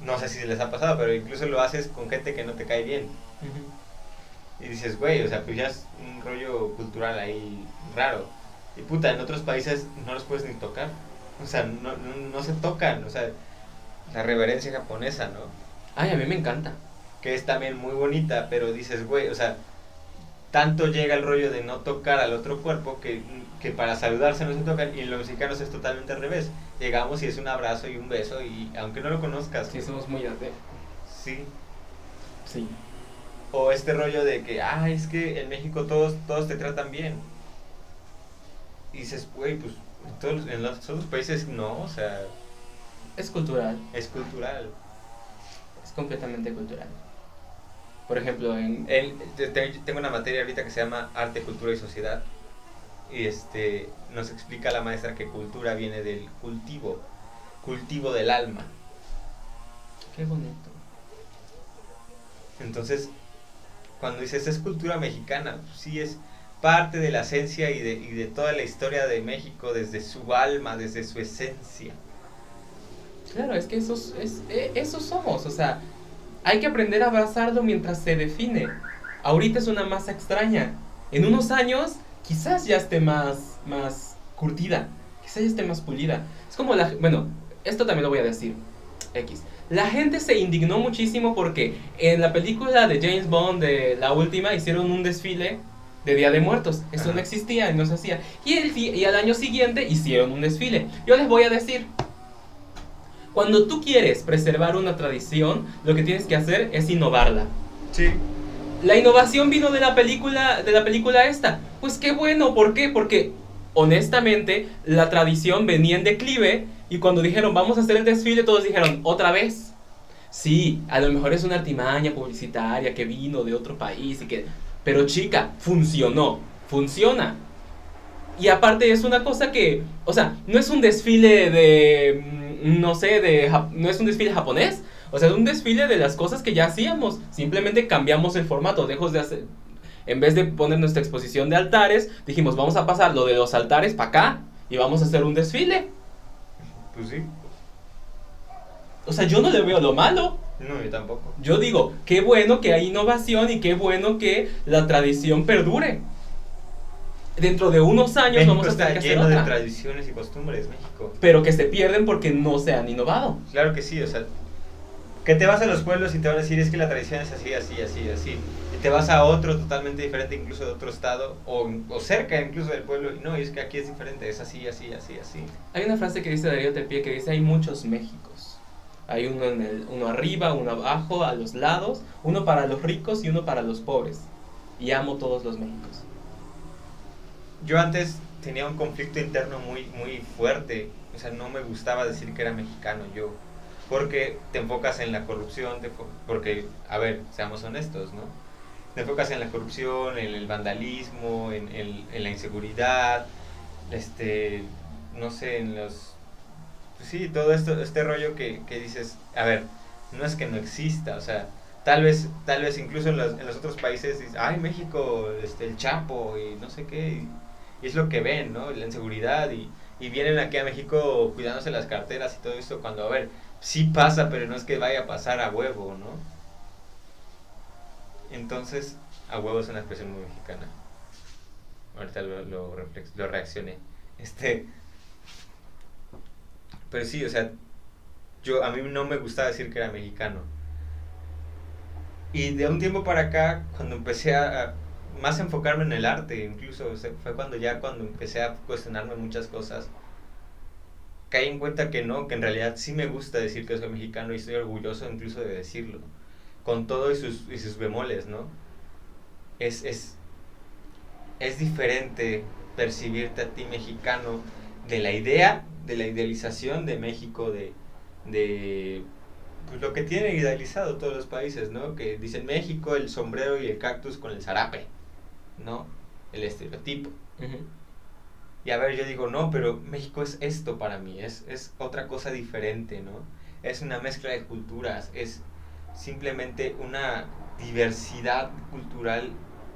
no sé si les ha pasado, pero incluso lo haces con gente que no te cae bien. Y dices, güey, o sea, pues ya es un rollo cultural ahí raro. Y puta, en otros países no los puedes ni tocar. O sea, no, no, no se tocan. O sea, la reverencia japonesa, ¿no? Ay, a mí me encanta. Que es también muy bonita, pero dices, güey, o sea, tanto llega el rollo de no tocar al otro cuerpo que, que para saludarse no se tocan. Y en los mexicanos es totalmente al revés. Llegamos y es un abrazo y un beso, y aunque no lo conozcas, Sí, somos muy arte. sí. Sí. O este rollo de que, ah, es que en México todos, todos te tratan bien. Y dices, güey, pues todos, en los otros países no, o sea, Es cultural. es cultural. Es completamente cultural. Por ejemplo, en... El- te- te- tengo una materia ahorita que se llama Arte, Cultura y Sociedad. Y este, nos explica la maestra que cultura viene del cultivo, cultivo del alma. Qué bonito. Entonces, cuando dices es cultura mexicana, pues sí es parte de la esencia y de, toda la historia de México, desde su alma, desde su esencia. Claro, es que esos, es, eh, esos somos, o sea, hay que aprender a abrazarlo mientras se define. Ahorita es una masa extraña. En unos años quizás ya esté más, más curtida, quizás ya esté más pulida. Es como la... Bueno, esto también lo voy a decir. X. La gente se indignó muchísimo porque en la película de James Bond, de la última, hicieron un desfile de Día de Muertos. Eso no existía y no se hacía. Y, el, y al año siguiente hicieron un desfile. Yo les voy a decir, cuando tú quieres preservar una tradición, lo que tienes que hacer es innovarla. Sí. La innovación vino de la película, de la película esta. Pues qué bueno, ¿por qué? Porque honestamente la tradición venía en declive y cuando dijeron vamos a hacer el desfile todos dijeron otra vez. Sí, a lo mejor es una artimaña publicitaria que vino de otro país y que... Pero chica, funcionó, funciona. Y aparte es una cosa que, o sea, no es un desfile de, mm, no sé, de, no es un desfile japonés, o sea, es un desfile de las cosas que ya hacíamos, simplemente cambiamos el formato, dejos de hacer, en vez de poner nuestra exposición de altares, dijimos, vamos a pasar lo de los altares para acá y vamos a hacer un desfile. Pues sí. O sea, yo no le veo lo malo. No, yo tampoco. Yo digo, qué bueno que hay innovación y qué bueno que la tradición perdure. Dentro de unos años México vamos a hacer lleno de tradiciones y costumbres, México. pero que se pierden porque no se han innovado. Claro que sí, o sea, que te vas a los pueblos y te van a decir es que la tradición es así, así, así, así. Y te vas a otro totalmente diferente, incluso de otro estado, o, o cerca incluso del pueblo, y no, y es que aquí es diferente, es así, así, así, así. Hay una frase que dice Darío Tepié que dice hay muchos Méxicos. Hay uno, en el, uno arriba, uno abajo, a los lados, uno para los ricos y uno para los pobres. Y amo todos los Méxicos. Yo antes tenía un conflicto interno muy, muy fuerte, o sea, no me gustaba decir que era mexicano yo. porque te enfocas en la corrupción, porque, a ver, seamos honestos, ¿no? Te enfocas en la corrupción, en el vandalismo, en, en- en la inseguridad, este, no sé, en los... sí, todo esto, este rollo que, que dices, a ver, no es que no exista, o sea, tal vez, tal vez incluso en los, en los otros países, dices, ay, México, este, el Chapo y no sé qué, y, es lo que ven, ¿no? La inseguridad y, y vienen aquí a México cuidándose las carteras y todo esto, cuando, a ver, sí pasa, pero no es que vaya a pasar a huevo, ¿no? Entonces, a huevo es una expresión muy mexicana. Ahorita lo, lo, lo reaccioné. Este. Pero sí, o sea, yo a mí no me gustaba decir que era mexicano. Y de un tiempo para acá, cuando empecé a, más enfocarme en el arte, incluso fue cuando ya cuando empecé a cuestionarme muchas cosas, caí en cuenta que no, que en realidad sí me gusta decir que soy mexicano y estoy orgulloso incluso de decirlo, con todo y sus, y sus bemoles, ¿no? Es, es, es diferente percibirte a ti mexicano de la idea, de la idealización de México, de, de pues, lo que tienen idealizado todos los países, ¿no? Que dicen México, el sombrero y el cactus con el zarape, ¿no? El estereotipo. Ujú. Y a ver, yo digo, no, pero México es esto para mí, es, es otra cosa diferente, ¿no? Es una mezcla de culturas, es simplemente una diversidad cultural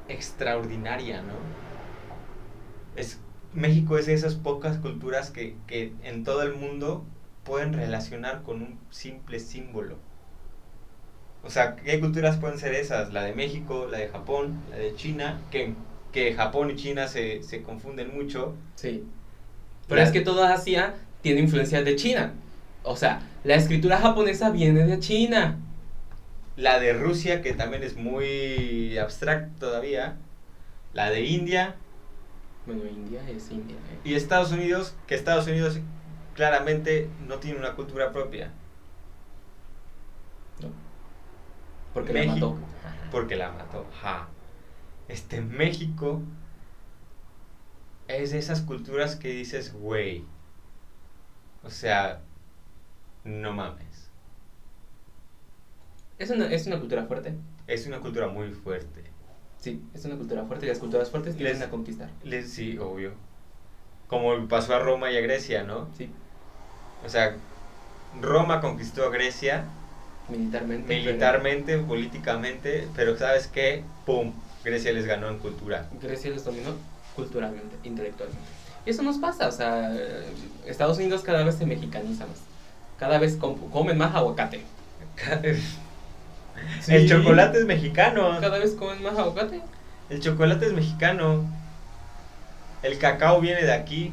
extraordinaria, ¿no? Es, México es de esas pocas culturas que, que en todo el mundo pueden relacionar con un simple símbolo. O sea, ¿qué culturas pueden ser esas? La de México, la de Japón, la de China, que, que Japón y China se, se confunden mucho. Sí. Pero La- es que toda Asia tiene influencia de China. O sea, la escritura japonesa viene de China. La de Rusia, que también es muy abstracta todavía. La de India. Bueno, India es India. ¿eh? Y Estados Unidos, que Estados Unidos claramente no tiene una cultura propia. No. Porque México. la mató. Porque la mató. Ja. Este México es de esas culturas que dices, güey. O sea, no mames. Es una, es una cultura fuerte. Es una cultura muy fuerte. Sí, es una cultura fuerte y las culturas fuertes tienden Les- a conquistar. Les- Sí, obvio. Como pasó a Roma y a Grecia, ¿no? Sí, O sea, Roma conquistó a Grecia militarmente. pero- militarmente, políticamente, pero ¿sabes qué? ¡Pum! Grecia les ganó en cultura. Grecia les dominó culturalmente, intelectualmente. Y eso nos pasa, o sea, Estados Unidos cada vez se mexicaniza más. Cada vez com- comen más aguacate. [laughs] El chocolate es mexicano. Cada vez comen más aguacate. El chocolate es mexicano. El cacao viene de aquí.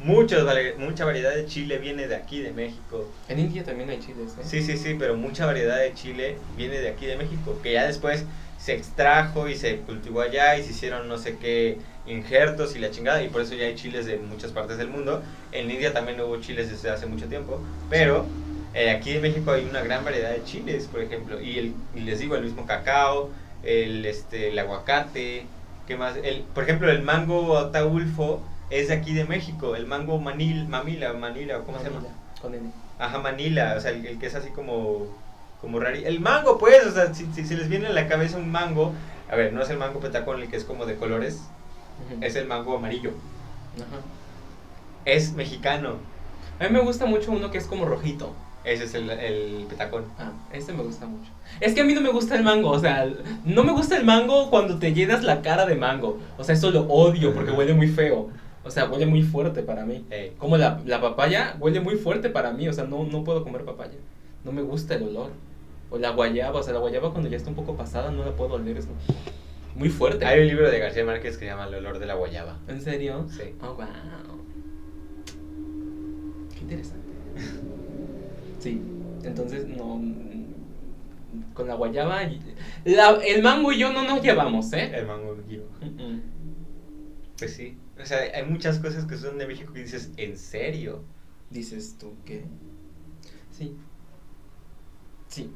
Muchos mucha variedad de chile viene de aquí, de México. En India también hay chiles, ¿eh? Sí, sí, sí, pero mucha variedad de chile viene de aquí, de México. Que ya después se extrajo y se cultivó allá y se hicieron no sé qué injertos y la chingada. Y por eso ya hay chiles de muchas partes del mundo. En India también hubo chiles desde hace mucho tiempo. Pero eh, aquí en México hay una gran variedad de chiles, por ejemplo. Y, el, y les digo, el mismo cacao, el, este, el aguacate. ¿Qué más? El, por ejemplo, el mango ataulfo es de aquí de México. El mango manil, mamila, manila, ¿cómo se llama? Manila, Con N. Ajá, Manila, o sea, el, el que es así como, como raro. El mango, pues, o sea, si, si se les viene a la cabeza un mango, a ver, no es el mango petacón el que es como de colores, es el mango amarillo. Ajá. Es mexicano, A mí me gusta mucho uno que es como rojito. Ese es el, el petacón. Ah, este me gusta mucho. Es que a mí no me gusta el mango, o sea, no me gusta el mango cuando te llenas la cara de mango. O sea, eso lo odio porque huele muy feo. O sea, huele muy fuerte para mí. Ey, Como la, la papaya huele muy fuerte para mí, o sea, no, no puedo comer papaya. No me gusta el olor. O la guayaba, o sea, la guayaba cuando ya está un poco pasada no la puedo oler, es muy fuerte. Hay un libro de García Márquez que se llama El olor de la guayaba. ¿En serio? Sí. Oh, wow. Qué interesante. [laughs] Sí, entonces no. Con la guayaba. y- la- el mango y yo no nos llevamos, ¿eh? El mango. Mm, mm. Pues sí. O sea, hay muchas cosas que son de México que dices, ¿en serio? Dices tú que. Sí. Sí.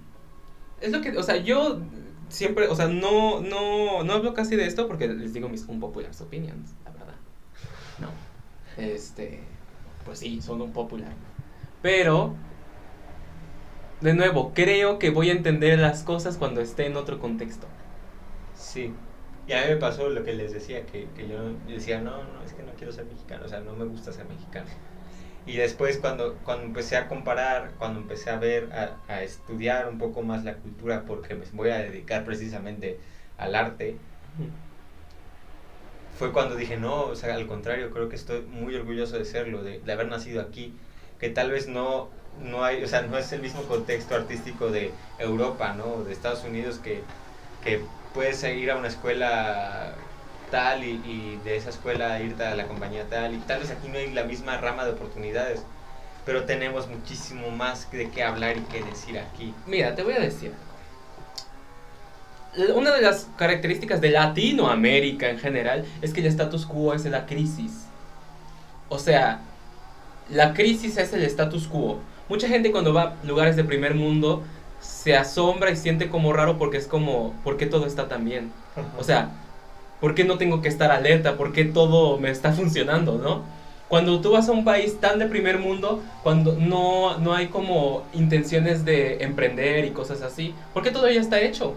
Es lo que. O sea, yo siempre. O sea, no, no, no hablo casi de esto porque les digo mis unpopular opinions, la verdad. No. Este. Pues sí, son un popular. Pero. De nuevo, creo que voy a entender las cosas cuando esté en otro contexto. Sí. Y a mí me pasó lo que les decía, que, que yo, decía, no, no, es que no quiero ser mexicano, o sea, no me gusta ser mexicano. Y después cuando, cuando empecé a comparar, cuando empecé a ver, a, a estudiar un poco más la cultura, porque me voy a dedicar precisamente al arte, fue cuando dije, no, o sea, al contrario, creo que estoy muy orgulloso de serlo, de, de haber nacido aquí, que tal vez no, no hay, o sea, no es el mismo contexto artístico de Europa, ¿no? De Estados Unidos que, que puedes ir a una escuela tal y, de esa escuela irte a la compañía tal y tal vez aquí no hay la misma rama de oportunidades, pero tenemos muchísimo más de qué hablar y qué decir aquí. Mira, te voy a decir. Una de las características de Latinoamérica en general es que el status quo es la crisis. O sea, la crisis es el status quo. Mucha gente cuando va a lugares de primer mundo se asombra y siente como raro porque es como, ¿por qué todo está tan bien? O sea, ¿por qué no tengo que estar alerta? ¿Por qué todo me está [laughs] funcionando, no? Cuando tú vas a un país tan de primer mundo, cuando no, no hay como intenciones de emprender y cosas así, porque todo ya está hecho.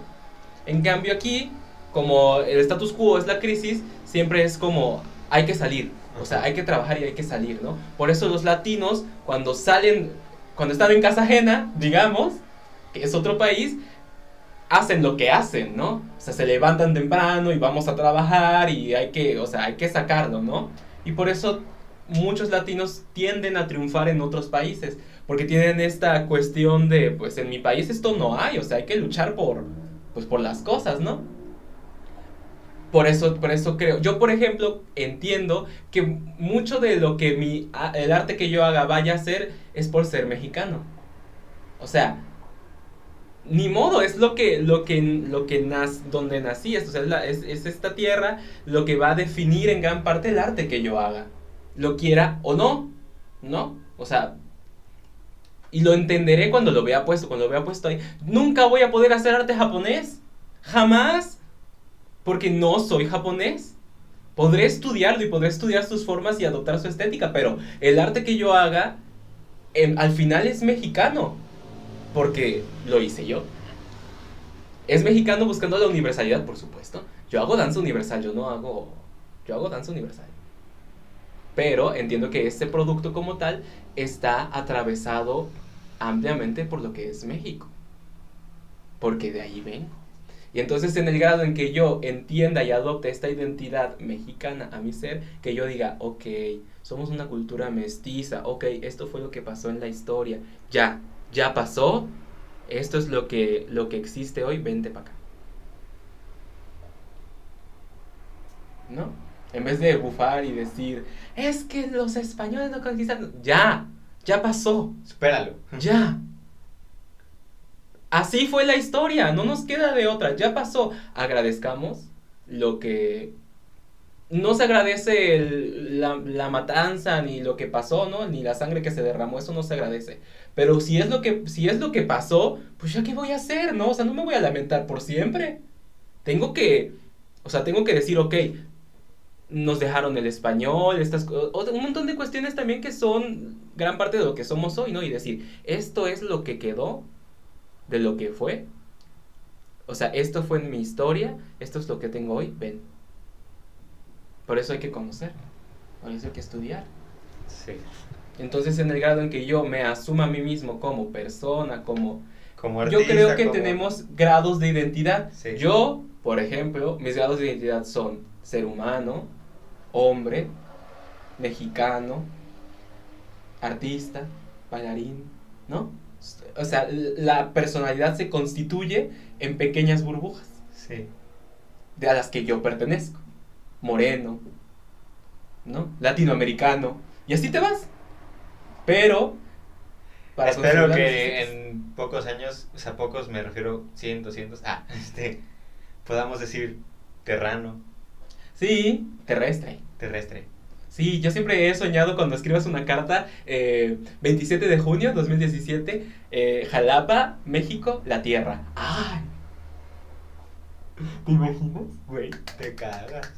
En cambio aquí, como el status quo es la crisis, siempre es como hay que salir, o sea, hay que trabajar y hay que salir, ¿no? Por eso los latinos, cuando salen, cuando están en casa ajena, digamos, que es otro país, hacen lo que hacen, ¿no? O sea, se levantan temprano y vamos a trabajar y hay que, o sea, hay que sacarlo, ¿no? Y por eso muchos latinos tienden a triunfar en otros países, porque tienen esta cuestión de, pues en mi país esto no hay, o sea, hay que luchar por, pues por las cosas, ¿no? Por eso, por eso creo. Yo, por ejemplo, entiendo que mucho de lo que mi, el arte que yo haga vaya a ser es por ser mexicano. O sea, ni modo, es lo que, lo que, lo que nas, donde nací, es, o sea, es, es esta tierra lo que va a definir en gran parte el arte que yo haga. Lo quiera o no, ¿no? O sea, y lo entenderé cuando lo vea puesto, cuando lo vea puesto ahí. Nunca voy a poder hacer arte japonés, jamás, porque no soy japonés. Podré estudiarlo y podré estudiar sus formas y adoptar su estética, pero el arte que yo haga, em, al final es mexicano porque lo hice yo. Es mexicano buscando la universalidad, por supuesto. Yo hago danza universal, yo no hago. Yo hago danza universal. Pero entiendo que este producto como tal está atravesado ampliamente por lo que es México. Porque de ahí vengo. Y entonces en el grado en que yo entienda y adopte esta identidad mexicana a mi ser, que yo diga, ok, somos una cultura mestiza, ok, esto fue lo que pasó en la historia, ya, ya pasó, esto es lo que, lo que existe hoy, vente para acá. ¿No? En vez de bufar y decir, es que los españoles no conquistaron, ya, ya pasó, Supéralo. ya. Así fue la historia, no nos queda de otra, ya pasó. Agradezcamos lo que... No se agradece la, matanza ni lo que pasó, ¿no? Ni la sangre que se derramó, eso no se agradece. Pero si es lo que, si es lo que pasó, pues ya qué voy a hacer, ¿no? O sea, no me voy a lamentar por siempre. Tengo que, o sea, tengo que decir, ok, nos dejaron el español, estas un montón de cuestiones también que son gran parte de lo que somos hoy, ¿no? Y decir, esto es lo que quedó de lo que fue. O sea, esto fue en mi historia, esto es lo que tengo hoy, ven. Por eso hay que conocer, por eso hay que estudiar. Sí. Entonces, en el grado en que yo me asuma a mí mismo como persona, como... Como yo artista, creo que como- tenemos grados de identidad. Sí. Yo, por ejemplo, mis grados de identidad son ser humano, hombre, mexicano, artista, bailarín, ¿no? O sea, la personalidad se constituye en pequeñas burbujas Sí. de a las que yo pertenezco. Moreno, ¿no? Latinoamericano. Y así te vas. Pero... Espero conseguir que en pocos años, o sea, pocos me refiero 100, 200, ah, [laughs] este, podamos decir terrano, Sí, terrestre. terrestre. Sí, yo siempre he soñado cuando escribas una carta, eh, 27 de junio 2017, eh, Jalapa, México, la Tierra. ¡Ay! ¿Te imaginas, güey? Te cagas.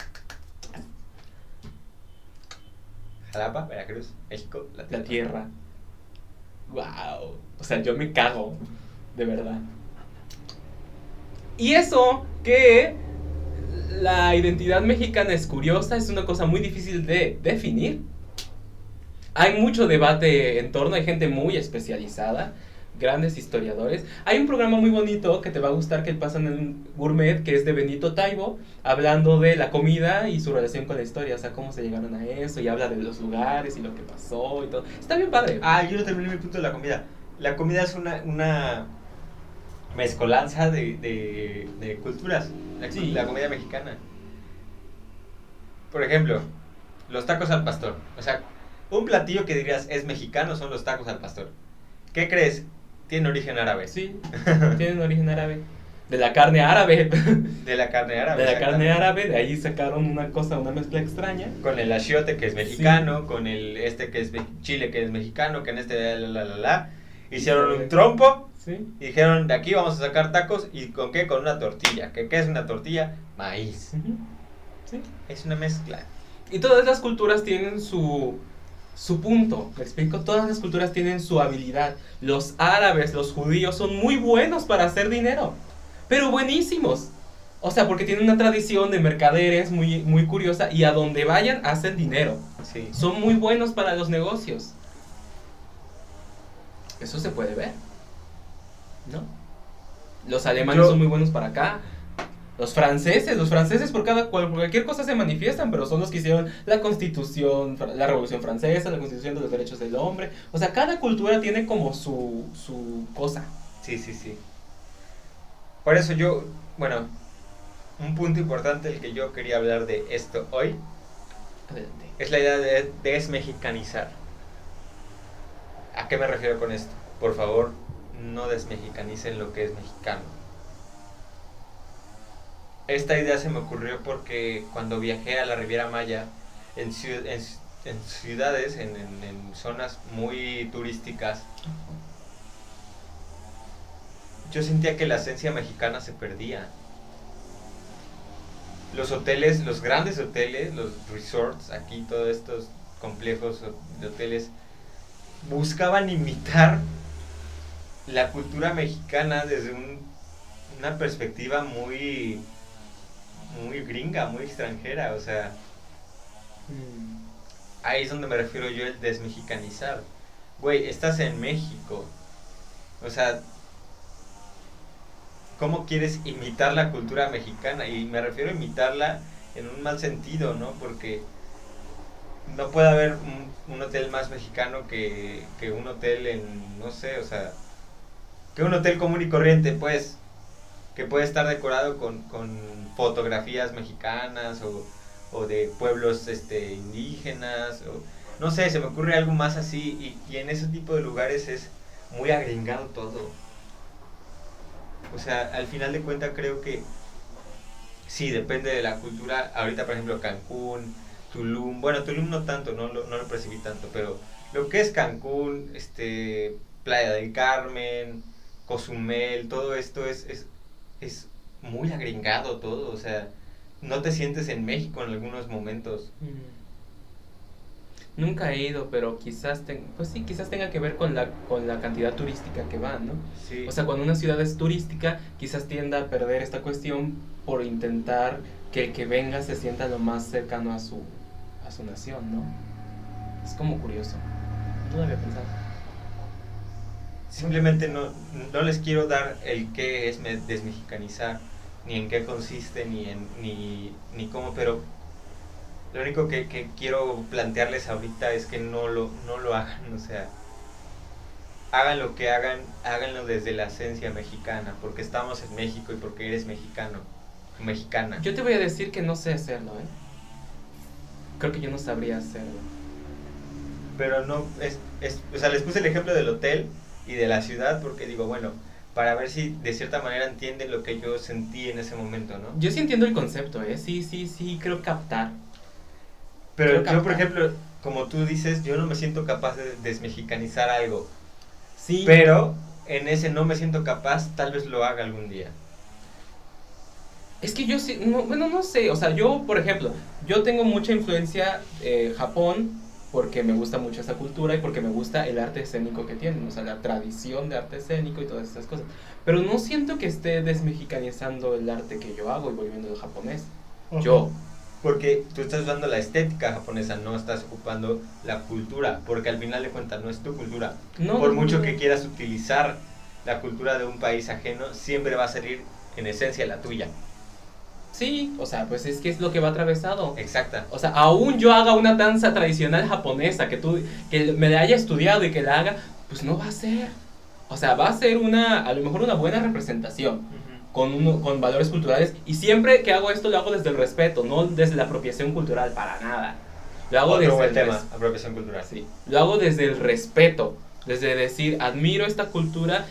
Jalapa, Veracruz, México, la La Tierra. wow. O sea, yo me cago, de verdad. Y eso que la identidad mexicana es curiosa, es una cosa muy difícil de definir. Hay mucho debate en torno, hay gente muy especializada, grandes historiadores. Hay un programa muy bonito que te va a gustar que pasan en Gourmet, que es de Benito Taibo, hablando de la comida y su relación con la historia, o sea, cómo se llegaron a eso, y habla de los lugares y lo que pasó y todo. Está bien padre. Ah, yo no terminé mi punto de la comida. La comida es una, una mezcolanza de, de, de culturas. La, Sí. la comida mexicana. Por ejemplo, los tacos al pastor. O sea, un platillo que dirías es mexicano son los tacos al pastor. ¿Qué crees? Tiene origen árabe. Sí, [laughs] tienen origen árabe. De la carne árabe. [laughs] De la carne árabe. De la carne árabe, de ahí sacaron una cosa, una mezcla extraña. Con el achiote que es mexicano, con el este que es chile que es mexicano, que en este la la la la. Hicieron un trompo Sí. y dijeron, de aquí vamos a sacar tacos y con qué? Con una tortilla. ¿Qué, qué es una tortilla? Maíz. Sí. Es una mezcla. Y todas las culturas tienen su, su punto, ¿me explico? Todas las culturas tienen su habilidad. Los árabes, los judíos son muy buenos para hacer dinero, pero buenísimos. O sea, porque tienen una tradición de mercaderes muy, muy curiosa y a donde vayan hacen dinero. Sí. Son muy buenos para los negocios. Eso se puede ver, ¿no? Los alemanes Yo- son muy buenos para acá. Los franceses, los franceses por cada por cualquier cosa se manifiestan, pero son los que hicieron la constitución, la revolución francesa, la constitución de los derechos del hombre. O sea, cada cultura tiene como su, su cosa. Sí, sí, sí. Por eso yo, bueno, un punto importante del que yo quería hablar de esto hoy Adelante. es la idea de desmexicanizar. ¿A qué me refiero con esto? Por favor, no desmexicanicen lo que es mexicano. Esta idea se me ocurrió porque cuando viajé a la Riviera Maya, en, ciu- en ci- en ciudades, en zonas muy turísticas, yo sentía que la esencia mexicana se perdía. Los hoteles, los grandes hoteles, los resorts, aquí todos estos complejos de hoteles, buscaban imitar la cultura mexicana desde un- una perspectiva muy, muy gringa, muy extranjera. O sea, ahí es donde me refiero yo el desmexicanizar. Güey, estás en México. O sea, ¿cómo quieres imitar la cultura mexicana? Y me refiero a imitarla en un mal sentido, ¿no? Porque no puede haber un, un hotel más mexicano que, que un hotel en, no sé, o sea, que un hotel común y corriente, pues, que puede estar decorado con, con fotografías mexicanas o, o de pueblos este, indígenas, o no sé, se me ocurre algo más así, y, y en ese tipo de lugares es muy agringado todo. O sea, al final de cuentas creo que sí, depende de la cultura. Ahorita, por ejemplo, Cancún, Tulum, bueno, Tulum no tanto, no no lo percibí tanto, pero lo que es Cancún, este, Playa del Carmen, Cozumel, todo esto es, es, es muy agringado todo, o sea, no te sientes en México en algunos momentos. Nunca he ido, pero quizás, ten- pues sí, quizás tenga que ver con la, con la cantidad turística que va, ¿no? Sí. O sea, cuando una ciudad es turística, quizás tienda a perder esta cuestión por intentar que el que venga se sienta lo más cercano a su, a su nación, ¿no? Es como curioso. No lo había pensado. Simplemente no, no les quiero dar el qué es me- desmexicanizar, ni en qué consiste, ni, en, ni, ni cómo, pero lo único que, que quiero plantearles ahorita es que no lo, no lo hagan, o sea, hagan lo que hagan, háganlo desde la esencia mexicana, porque estamos en México y porque eres mexicano, mexicana. Yo te voy a decir que no sé hacerlo, ¿eh? Creo que yo no sabría hacerlo. pero no es, es o sea les puse el ejemplo del hotel y de la ciudad porque digo bueno para ver si de cierta manera entienden lo que yo sentí en ese momento no Yo sí entiendo el concepto, ¿eh? Sí, sí, sí, creo captar. pero creo yo por ejemplo como tú dices yo no me siento capaz de desmexicanizar algo Sí. pero en ese no me siento capaz tal vez lo haga algún día Es que yo sí, no, bueno, no sé, o sea, yo, por ejemplo, yo tengo mucha influencia eh, Japón porque me gusta mucho esa cultura y porque me gusta el arte escénico que tienen, o sea, la tradición de arte escénico y todas esas cosas. Pero no siento que esté desmexicanizando el arte que yo hago y volviendo al japonés. Yo. Porque tú estás usando la estética japonesa, no estás ocupando la cultura, porque al final de cuentas no es tu cultura. No, Por mucho que quieras utilizar la cultura de un país ajeno, siempre va a salir en esencia la tuya. Sí, o sea, pues es que es lo que va atravesado. Exacta. O sea, aún yo haga una danza tradicional japonesa que tú que me la haya estudiado y que la haga, pues no va a ser. O sea, va a ser una a lo mejor una buena representación con uno, con valores culturales y siempre que hago esto lo hago desde el respeto, no desde la apropiación cultural para nada. Lo hago Otro desde el tema, apropiación cultural. Sí, lo hago desde el respeto, desde decir, admiro esta cultura,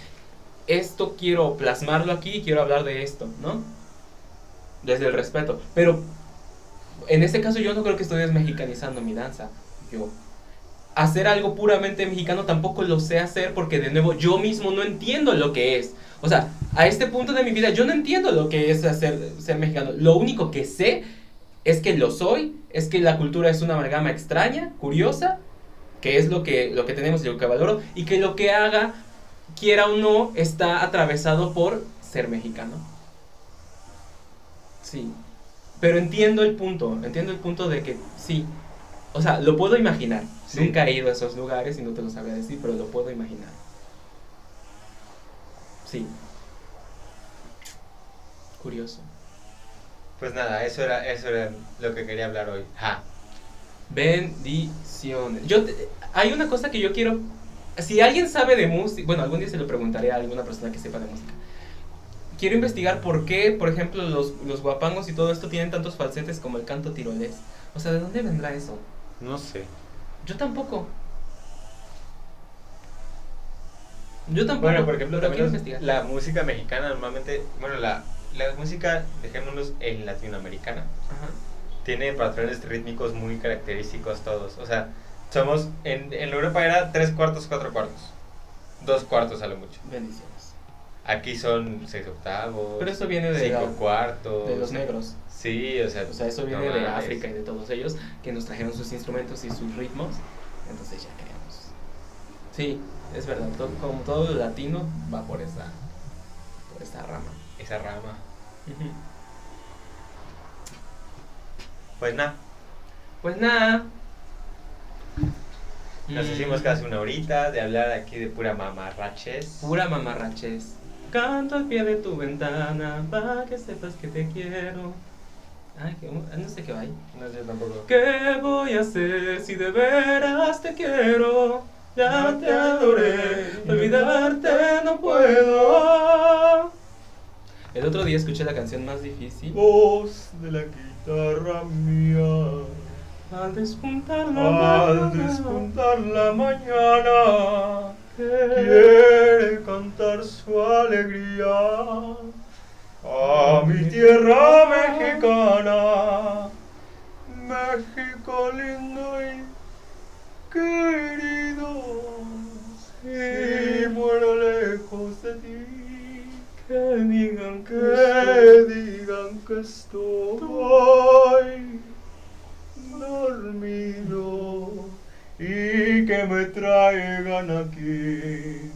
esto quiero plasmarlo aquí y quiero hablar de esto, ¿no? Desde el respeto. Pero en este caso yo no creo que estoy desmexicanizando mi danza. Yo hacer algo puramente mexicano tampoco lo sé hacer porque de nuevo yo mismo no entiendo lo que es. O sea, a este punto de mi vida yo no entiendo lo que es hacer ser mexicano. Lo único que sé es que lo soy, es que la cultura es una amalgama extraña, curiosa, que es lo que, lo que tenemos y lo que valoro, y que lo que haga, quiera o no, está atravesado por ser mexicano. Sí. Pero entiendo el punto, entiendo el punto de que sí. O sea, lo puedo imaginar. Sí. Nunca he ido a esos lugares y no te lo sabría decir, pero lo puedo imaginar. Sí. Curioso. Pues nada, eso era, eso era lo que quería hablar hoy. Ja. Bendiciones. Yo te- hay una cosa que yo quiero. Si alguien sabe de música, bueno, algún día se lo preguntaré a alguna persona que sepa de música. Quiero investigar por qué, por ejemplo, los, los guapangos y todo esto tienen tantos falsetes como el canto tirolés. O sea, ¿de dónde vendrá eso? No sé. Yo tampoco. Yo tampoco. Bueno, por ejemplo, también investigar. la música mexicana normalmente, bueno, la, la música, dejémonos en latinoamericana, Ajá. tiene patrones rítmicos muy característicos todos. O sea, somos, en, en Europa era tres cuartos, cuatro cuartos. Dos cuartos a lo mucho. Bendiciones. Aquí son seis octavos. Pero eso viene de, cinco la- cuartos. de los negros. Sí, o sea. O sea, eso viene no de. África y de todos ellos que nos trajeron sus instrumentos y sus ritmos. Entonces ya creamos. Sí, es verdad. to- como todo lo latino va por esa, por esa rama. Esa rama. Pues nada, Pues nada. nos hicimos casi una horita de hablar aquí de pura mamarraches. Pura mamarraches. Canto al pie de tu ventana para que sepas que te quiero. Ay, no sé qué va ahí. No sé tampoco. ¿Qué voy a hacer si de veras te quiero? Ya te adoré, olvidarte no puedo. El otro día escuché la canción más difícil. Voz de la guitarra mía. Al despuntar la Al mañana, despuntar la mañana, quiere cantar su alegría a mi tierra mexicana. México lindo y querido, si muero lejos de ti. que digan que Que digan que estoy dormido y que me traigan aquí.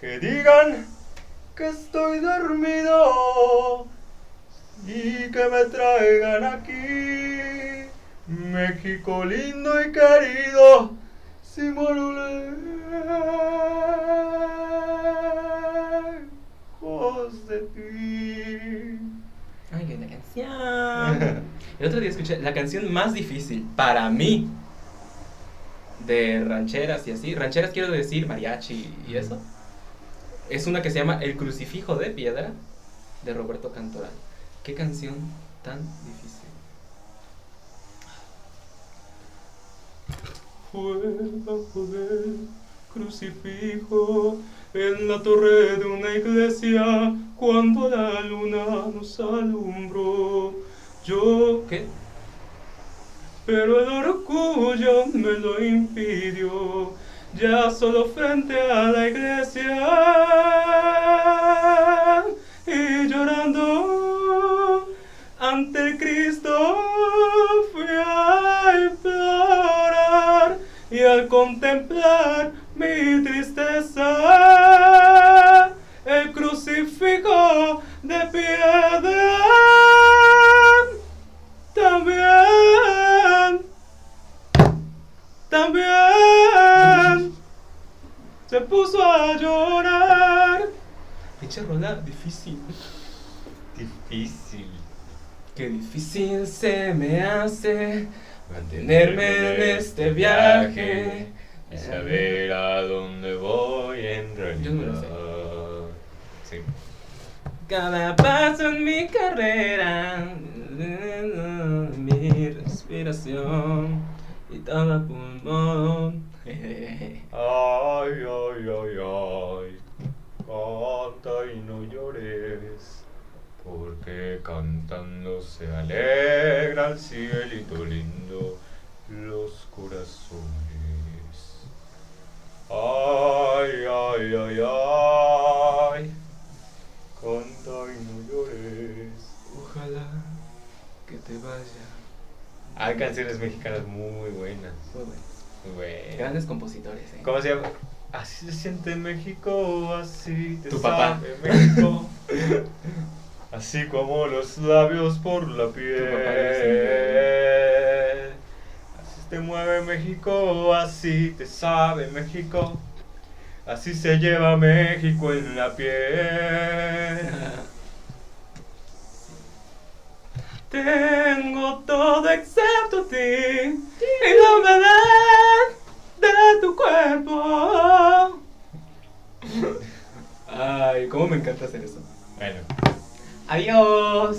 Que digan que estoy dormido y que me traigan aquí. México lindo y querido, si muero lejos de ti. Ay, qué la canción. El otro día escuché la canción más difícil para mí de rancheras y así. Rancheras quiero decir mariachi y eso. Es una que se llama El crucifijo de piedra de Roberto Cantoral. Qué canción tan difícil. Fue bajo del crucifijo en la torre de una iglesia cuando la luna nos alumbró. Yo, ¿qué? Pero el orgullo me lo impidió. Ya solo frente a la iglesia y llorando ante el Cristo fui a implorar contemplar mi tristeza, el crucifijo de piedra también se puso a llorar. Pinche rola difícil. Difícil. Qué difícil se me hace mantenerme en este viaje. y saber a dónde voy en realidad. Yo no lo sé. Sí. Cada paso en mi carrera, mi respiración pulmón. [laughs] Ay, ay, ay, ay. Canta y no llores. Porque cantando se alegra el cielito lindo los corazones. Ay, ay, ay, ay. Canta y no llores. Ojalá que te vaya. Hay canciones mexicanas muy buenas. Muy bueno. Muy buenas. Grandes compositores, ¿eh? ¿Cómo se llama? Así se siente México, así te Tu papá. México. [laughs] así como los labios por la piel. Así te mueve México, así te sabe México. Así se lleva México en la piel. [laughs] Tengo todo excepto ti y la humedad de tu cuerpo. [laughs] Ay, cómo me encanta hacer eso. Bueno, Adiós.